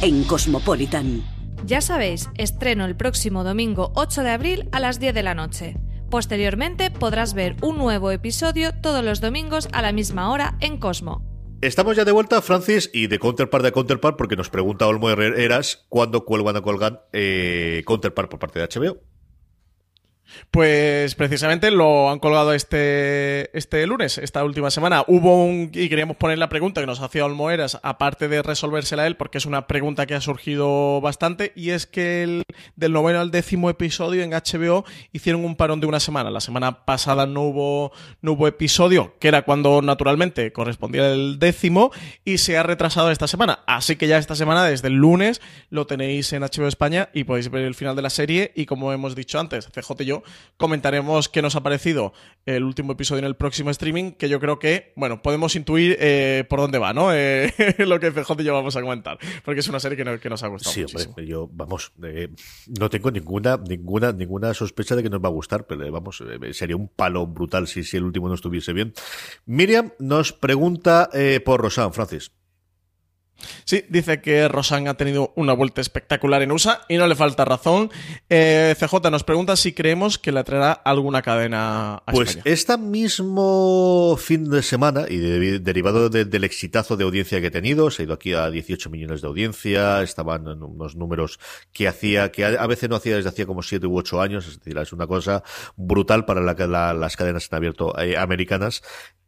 en Cosmopolitan. Ya sabéis, estreno el próximo domingo 8 de abril a las 10 de la noche. Posteriormente podrás ver un nuevo episodio todos los domingos a la misma hora en Cosmo. Estamos ya de vuelta, Francis, y de Counterpart de Counterpart, porque nos pregunta Olmo Herreras cuándo cuelgan a colgan eh, Counterpart por parte de HBO. Pues precisamente lo han colgado este, este lunes, esta última semana. Hubo un. Y queríamos poner la pregunta que nos hacía Olmoeras, aparte de resolvérsela él, porque es una pregunta que ha surgido bastante. Y es que el, del noveno al décimo episodio en HBO hicieron un parón de una semana. La semana pasada no hubo, no hubo episodio, que era cuando naturalmente correspondía el décimo, y se ha retrasado esta semana. Así que ya esta semana, desde el lunes, lo tenéis en HBO España y podéis ver el final de la serie. Y como hemos dicho antes, CJ y yo comentaremos qué nos ha parecido el último episodio en el próximo streaming, que yo creo que, bueno, podemos intuir eh, por dónde va, ¿no? Eh, lo que CJ y yo vamos a comentar, porque es una serie que, no, que nos ha gustado sí, muchísimo. Hombre, yo, vamos, eh, no tengo ninguna, ninguna, ninguna sospecha de que nos va a gustar, pero vamos, sería un palo brutal si, si el último no estuviese bien. Miriam nos pregunta por Rosan, Francis. Sí, dice que Rosan ha tenido una vuelta espectacular en USA y no le falta razón. Eh, CJ nos pregunta si creemos que le traerá alguna cadena a Pues España. este mismo fin de semana, y de- derivado de- del exitazo de audiencia que ha tenido, se ha ido aquí a 18 millones de audiencia, estaban en unos números que hacía, que a, veces no hacía desde hacía como 7 u 8 años, es decir, es una cosa brutal para la, que la- las cadenas en abierto eh, americanas.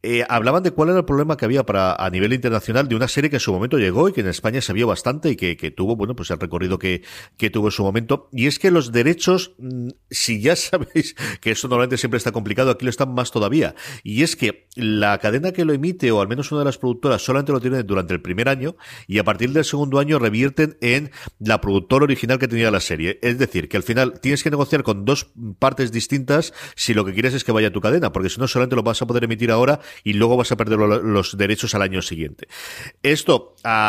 Eh, hablaban de cuál era el problema que había para a nivel internacional de una serie que en su momento llegó y que en España se vio bastante y que, que tuvo, bueno, pues el recorrido que, que tuvo en su momento. Y es que los derechos, mm, si ya sabéis que eso normalmente siempre está complicado, aquí lo están más todavía. Y es que la cadena que lo emite, o al menos una de las productoras, solamente lo tiene durante el primer año y a partir del segundo año revierten en la productora original que tenía la serie. Es decir, que al final tienes que negociar con dos partes distintas si lo que quieres es que vaya a tu cadena, porque si no solamente lo vas a poder emitir ahora y luego vas a perder lo- los derechos al año siguiente. Esto, ah,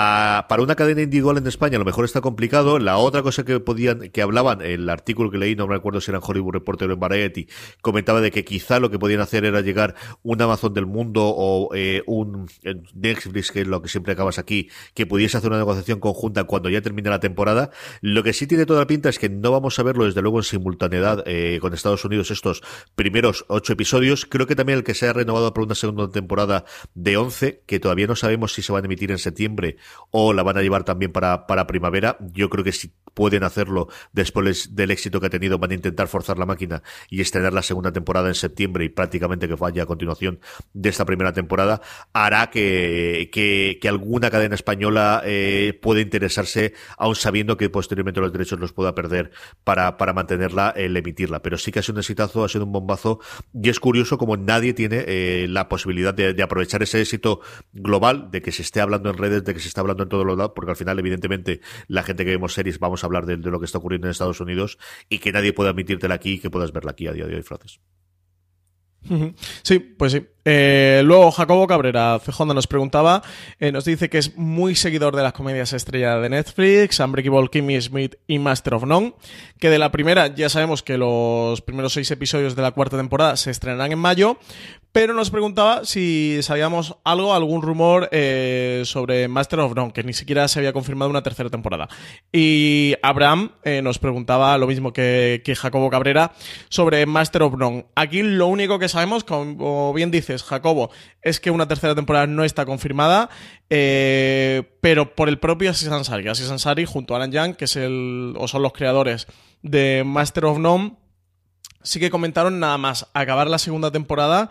para una cadena individual en España, a lo mejor está complicado. La otra cosa que podían, que hablaban, el artículo que leí, no me acuerdo si era en Hollywood Reporter o en Variety, comentaba de que quizá lo que podían hacer era llegar un Amazon del mundo o eh, un eh, Netflix, que es lo que siempre acabas aquí, que pudiese hacer una negociación conjunta cuando ya termine la temporada. Lo que sí tiene toda la pinta es que no vamos a verlo desde luego en simultaneidad eh, con Estados Unidos estos primeros ocho episodios. Creo que también el que se ha renovado por una segunda temporada de 11, que todavía no sabemos si se van a emitir en septiembre o la van a llevar también para, para primavera. Yo creo que si pueden hacerlo después del éxito que ha tenido, van a intentar forzar la máquina y estrenar la segunda temporada en septiembre y prácticamente que vaya a continuación de esta primera temporada, hará que, que, alguna cadena española eh, pueda interesarse, aun sabiendo que posteriormente los derechos los pueda perder para, para mantenerla, el emitirla. Pero sí que ha sido un exitazo, ha sido un bombazo y es curioso como nadie tiene eh, la posibilidad de, aprovechar ese éxito global, de que se esté hablando en redes, de que se esté hablando en todos los lados, porque al final, evidentemente, la gente que vemos series vamos a hablar de, lo que está ocurriendo en Estados Unidos y que nadie pueda admitírtela aquí y que puedas verla aquí a día de hoy, Francis. Sí, pues sí. Eh, luego Jacobo Cabrera Cejonda nos preguntaba, eh, nos dice que es muy seguidor de las comedias estrella de Netflix, Unbreakable Kimmy Smith y Master of None, que de la primera ya sabemos que los primeros seis episodios de la cuarta temporada se estrenarán en mayo, pero nos preguntaba si sabíamos algo, algún rumor eh, sobre Master of None, que ni siquiera se había confirmado una tercera temporada. Y Abraham eh, nos preguntaba lo mismo que, que Jacobo Cabrera sobre Master of None. Aquí lo único que sabemos, como bien dices, Jacobo, es que una tercera temporada no está confirmada, eh, pero por el propio Aziz Ansari. Aziz Ansari junto a Alan Young, que es el, o son los creadores de Master of None, sí que comentaron nada más acabar la segunda temporada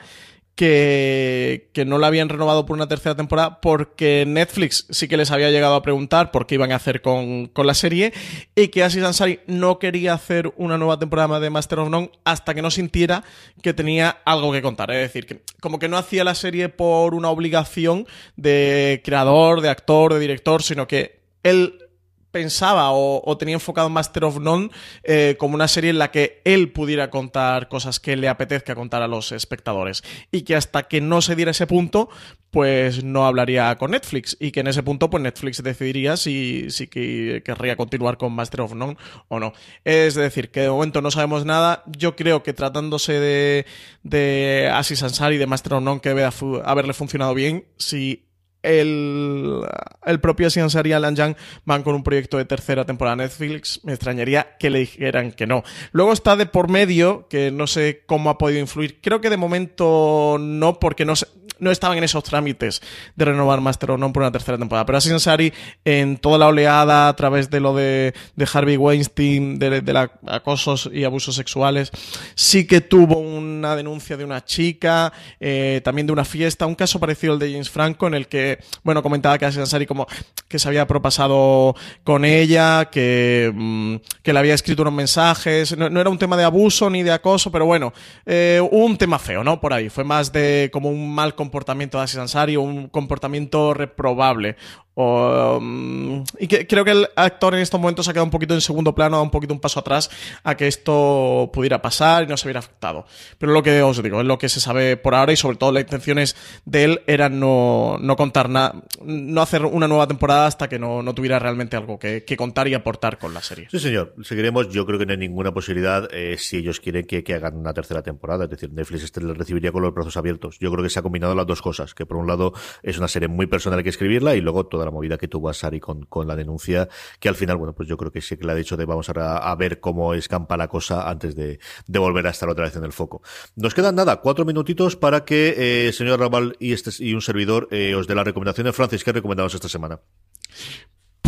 que, que no la habían renovado por una tercera temporada porque Netflix sí que les había llegado a preguntar por qué iban a hacer con, con la serie y que Aziz Ansari no quería hacer una nueva temporada de Master of None hasta que no sintiera que tenía algo que contar. Es decir, que como que no hacía la serie por una obligación de creador, de actor, de director, sino que él pensaba o, tenía enfocado Master of None eh, como una serie en la que él pudiera contar cosas que le apetezca contar a los espectadores y que hasta que no se diera ese punto pues no hablaría con Netflix y que en ese punto pues Netflix decidiría si, si querría continuar con Master of None o no. Es decir, que de momento no sabemos nada. Yo creo que tratándose de, de Asis Ansari, de Master of None, que debe haberle funcionado bien, si el, el propio Ansari y Alan Yang van con un proyecto de tercera temporada Netflix, me extrañaría que le dijeran que no. Luego está de por medio, que no sé cómo ha podido influir. Creo que de momento no, porque no sé, no estaban en esos trámites de renovar Master of por una tercera temporada. Pero así Sari, en toda la oleada, a través de lo de, Harvey Weinstein, de, acosos y abusos sexuales, sí que tuvo una denuncia de una chica, eh, también de una fiesta, un caso parecido al de James Franco, en el que, bueno, comentaba que Aziz Ansari como que se había propasado con ella, que, mm, que le había escrito unos mensajes, no, era un tema de abuso ni de acoso, pero bueno, eh, un tema feo, ¿no? Por ahí, fue más de como un mal comportamiento de Aziz Ansari, un comportamiento reprobable, Um, y creo que el actor en estos momentos ha quedado un poquito en segundo plano, un poquito un paso atrás a que esto pudiera pasar y no se hubiera afectado. Pero lo que os digo, es lo que se sabe por ahora y sobre todo las intenciones de él eran no, no contar nada, no hacer una nueva temporada hasta que no, no tuviera realmente algo que, que, contar y aportar con la serie. Sí, señor. Seguiremos. Yo creo que no hay ninguna posibilidad eh, si ellos quieren que, que, hagan una tercera temporada. Es decir, Netflix este recibiría con los brazos abiertos. Yo creo que se ha combinado las dos cosas. Que por un lado es una serie muy personal que escribirla y luego toda la movida que tuvo a Sari con, con la denuncia, que al final, bueno, pues yo creo que sí que le ha dicho de vamos a, ver cómo escampa la cosa antes de, volver a estar otra vez en el foco. Nos quedan nada, cuatro minutitos para que eh, señor Raval y, este, y un servidor eh, os dé la recomendación de Francis, ¿qué recomendamos esta semana?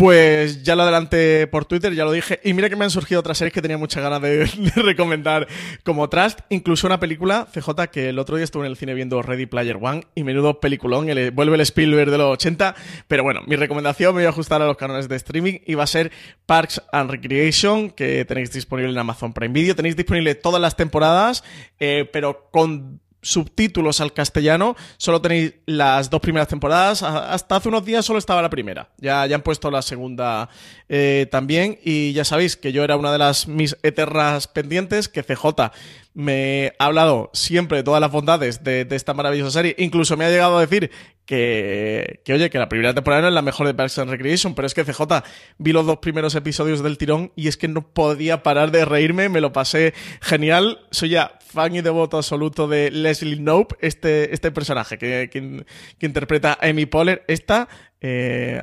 Pues ya lo adelanté por Twitter, ya lo dije. Y mira que me han surgido otras series que tenía muchas ganas de, recomendar como Trust. Incluso una película, CJ, que el otro día estuve en el cine viendo Ready Player One y menudo peliculón. El, vuelve el Spielberg de los 80. Pero bueno, mi recomendación me voy a ajustar a los canales de streaming y va a ser Parks and Recreation, que tenéis disponible en Amazon Prime Video. Tenéis disponible todas las temporadas, eh, pero con subtítulos al castellano. Solo tenéis las dos primeras temporadas. Hasta hace unos días solo estaba la primera. Ya, ya han puesto la segunda eh, también. Y ya sabéis que yo era una de las mis eternas pendientes, que CJ me ha hablado siempre de todas las bondades de, esta maravillosa serie. Incluso me ha llegado a decir que, que, oye, que la primera temporada no es la mejor de Parks and Recreation, pero es que CJ vi los dos primeros episodios del tirón y es que no podía parar de reírme, me lo pasé genial. Soy ya fan y devoto absoluto de Leslie Knope, este, este personaje que, que, interpreta a Amy Poehler. Esta eh,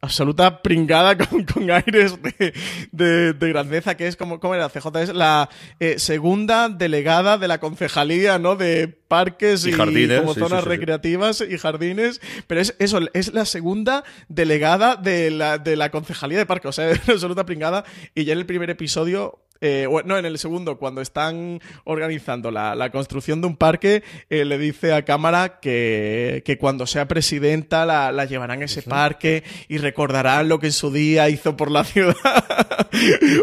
absoluta pringada con, aires de, grandeza, que es como, ¿cómo era? CJ es la eh, segunda delegada de la concejalía, ¿no? De parques y, jardines, como zonas recreativas y jardines, pero es eso, es la segunda delegada de la, de la concejalía de parques, o sea, es absoluta pringada, y ya en el primer episodio eh, no, en el segundo, cuando están organizando la, construcción de un parque, eh, le dice a cámara que, que cuando sea presidenta la, la llevarán a ese parque y recordarán lo que en su día hizo por la ciudad.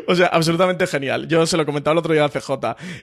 o sea, absolutamente genial. Yo se lo comentaba el otro día a CJ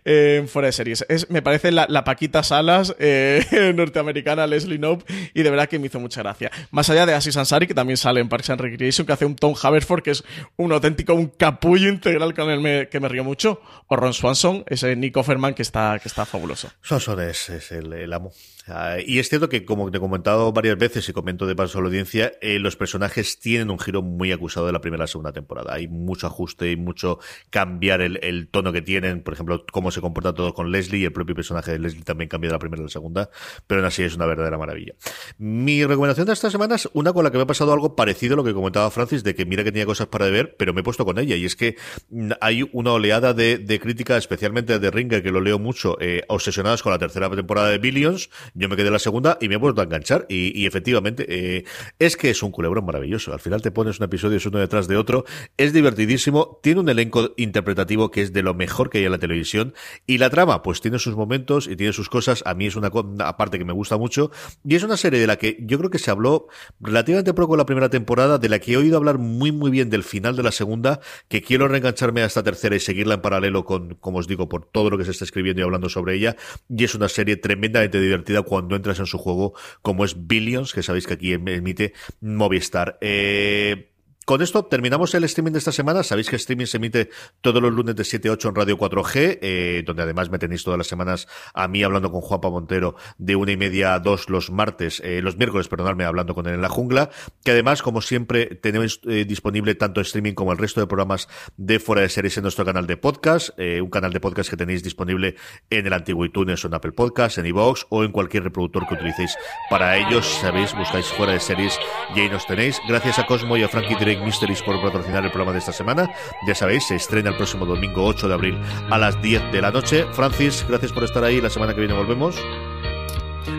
eh, en Fuera de Series. Es, me parece la, la Paquita Salas norteamericana Leslie Knope y de verdad que me hizo mucha gracia. Más allá de Asis Ansari, que también sale en Parks and Recreation, que hace un Tom Haverford, que es un auténtico, un capullo integral con el que me río mucho, o Ron Swanson, ese Nick Offerman que está, que está fabuloso. Swanson es, es el, amo. Ah, y es cierto que, como te he comentado varias veces y comento de paso a la audiencia, eh, los personajes tienen un giro muy acusado de la primera a la segunda temporada. Hay mucho ajuste y mucho cambiar el, tono que tienen. Por ejemplo, cómo se comporta todo con Leslie y el propio personaje de Leslie también cambia de la primera a la segunda. Pero aún así es una verdadera maravilla. Mi recomendación de estas semanas, una con la que me ha pasado algo parecido a lo que comentaba Francis, de que mira que tenía cosas para ver, pero me he puesto con ella. Y es que mm, hay una oleada de, de crítica, especialmente de Ringer, que lo leo mucho, eh, obsesionados con la tercera temporada de Billions. Yo me quedé en la segunda y me he vuelto a enganchar. Y, efectivamente, eh, es que es un culebrón maravilloso. Al final te pones un episodio, es uno detrás de otro. Es divertidísimo. Tiene un elenco interpretativo que es de lo mejor que hay en la televisión. Y la trama, pues tiene sus momentos y tiene sus cosas. A mí es una, una parte que me gusta mucho. Y es una serie de la que yo creo que se habló relativamente poco en la primera temporada, de la que he oído hablar muy, muy bien del final de la segunda, que quiero reengancharme a esta tercera y seguirla en paralelo con, como os digo, por todo lo que se está escribiendo y hablando sobre ella. Y es una serie tremendamente divertida cuando entras en su juego, como es Billions, que sabéis que aquí emite Movistar. Eh, con esto terminamos el streaming de esta semana. Sabéis que streaming se emite todos los lunes de 7 a 8 en Radio 4G, eh, donde además me tenéis todas las semanas a mí hablando con Juanpa Montero de una y media a dos los martes, eh, los miércoles, perdonadme, hablando con él en la jungla. Que además, como siempre, tenéis eh, disponible tanto streaming como el resto de programas de Fuera de Series en nuestro canal de podcast, eh, un canal de podcast que tenéis disponible en el antiguo iTunes o en Apple Podcast, en iVoox o en cualquier reproductor que utilicéis para ellos. Sabéis, buscáis Fuera de Series y ahí nos tenéis. Gracias a Cosmo y a Frankie Mysteries por patrocinar el programa de esta semana. Ya sabéis, se estrena el próximo domingo 8 de abril a las 10 de la noche. Francis, gracias por estar ahí. La semana que viene volvemos.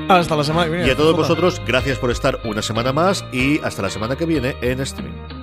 Hasta la semana que viene. Y a todos vosotros, gracias por estar una semana más y hasta la semana que viene en streaming.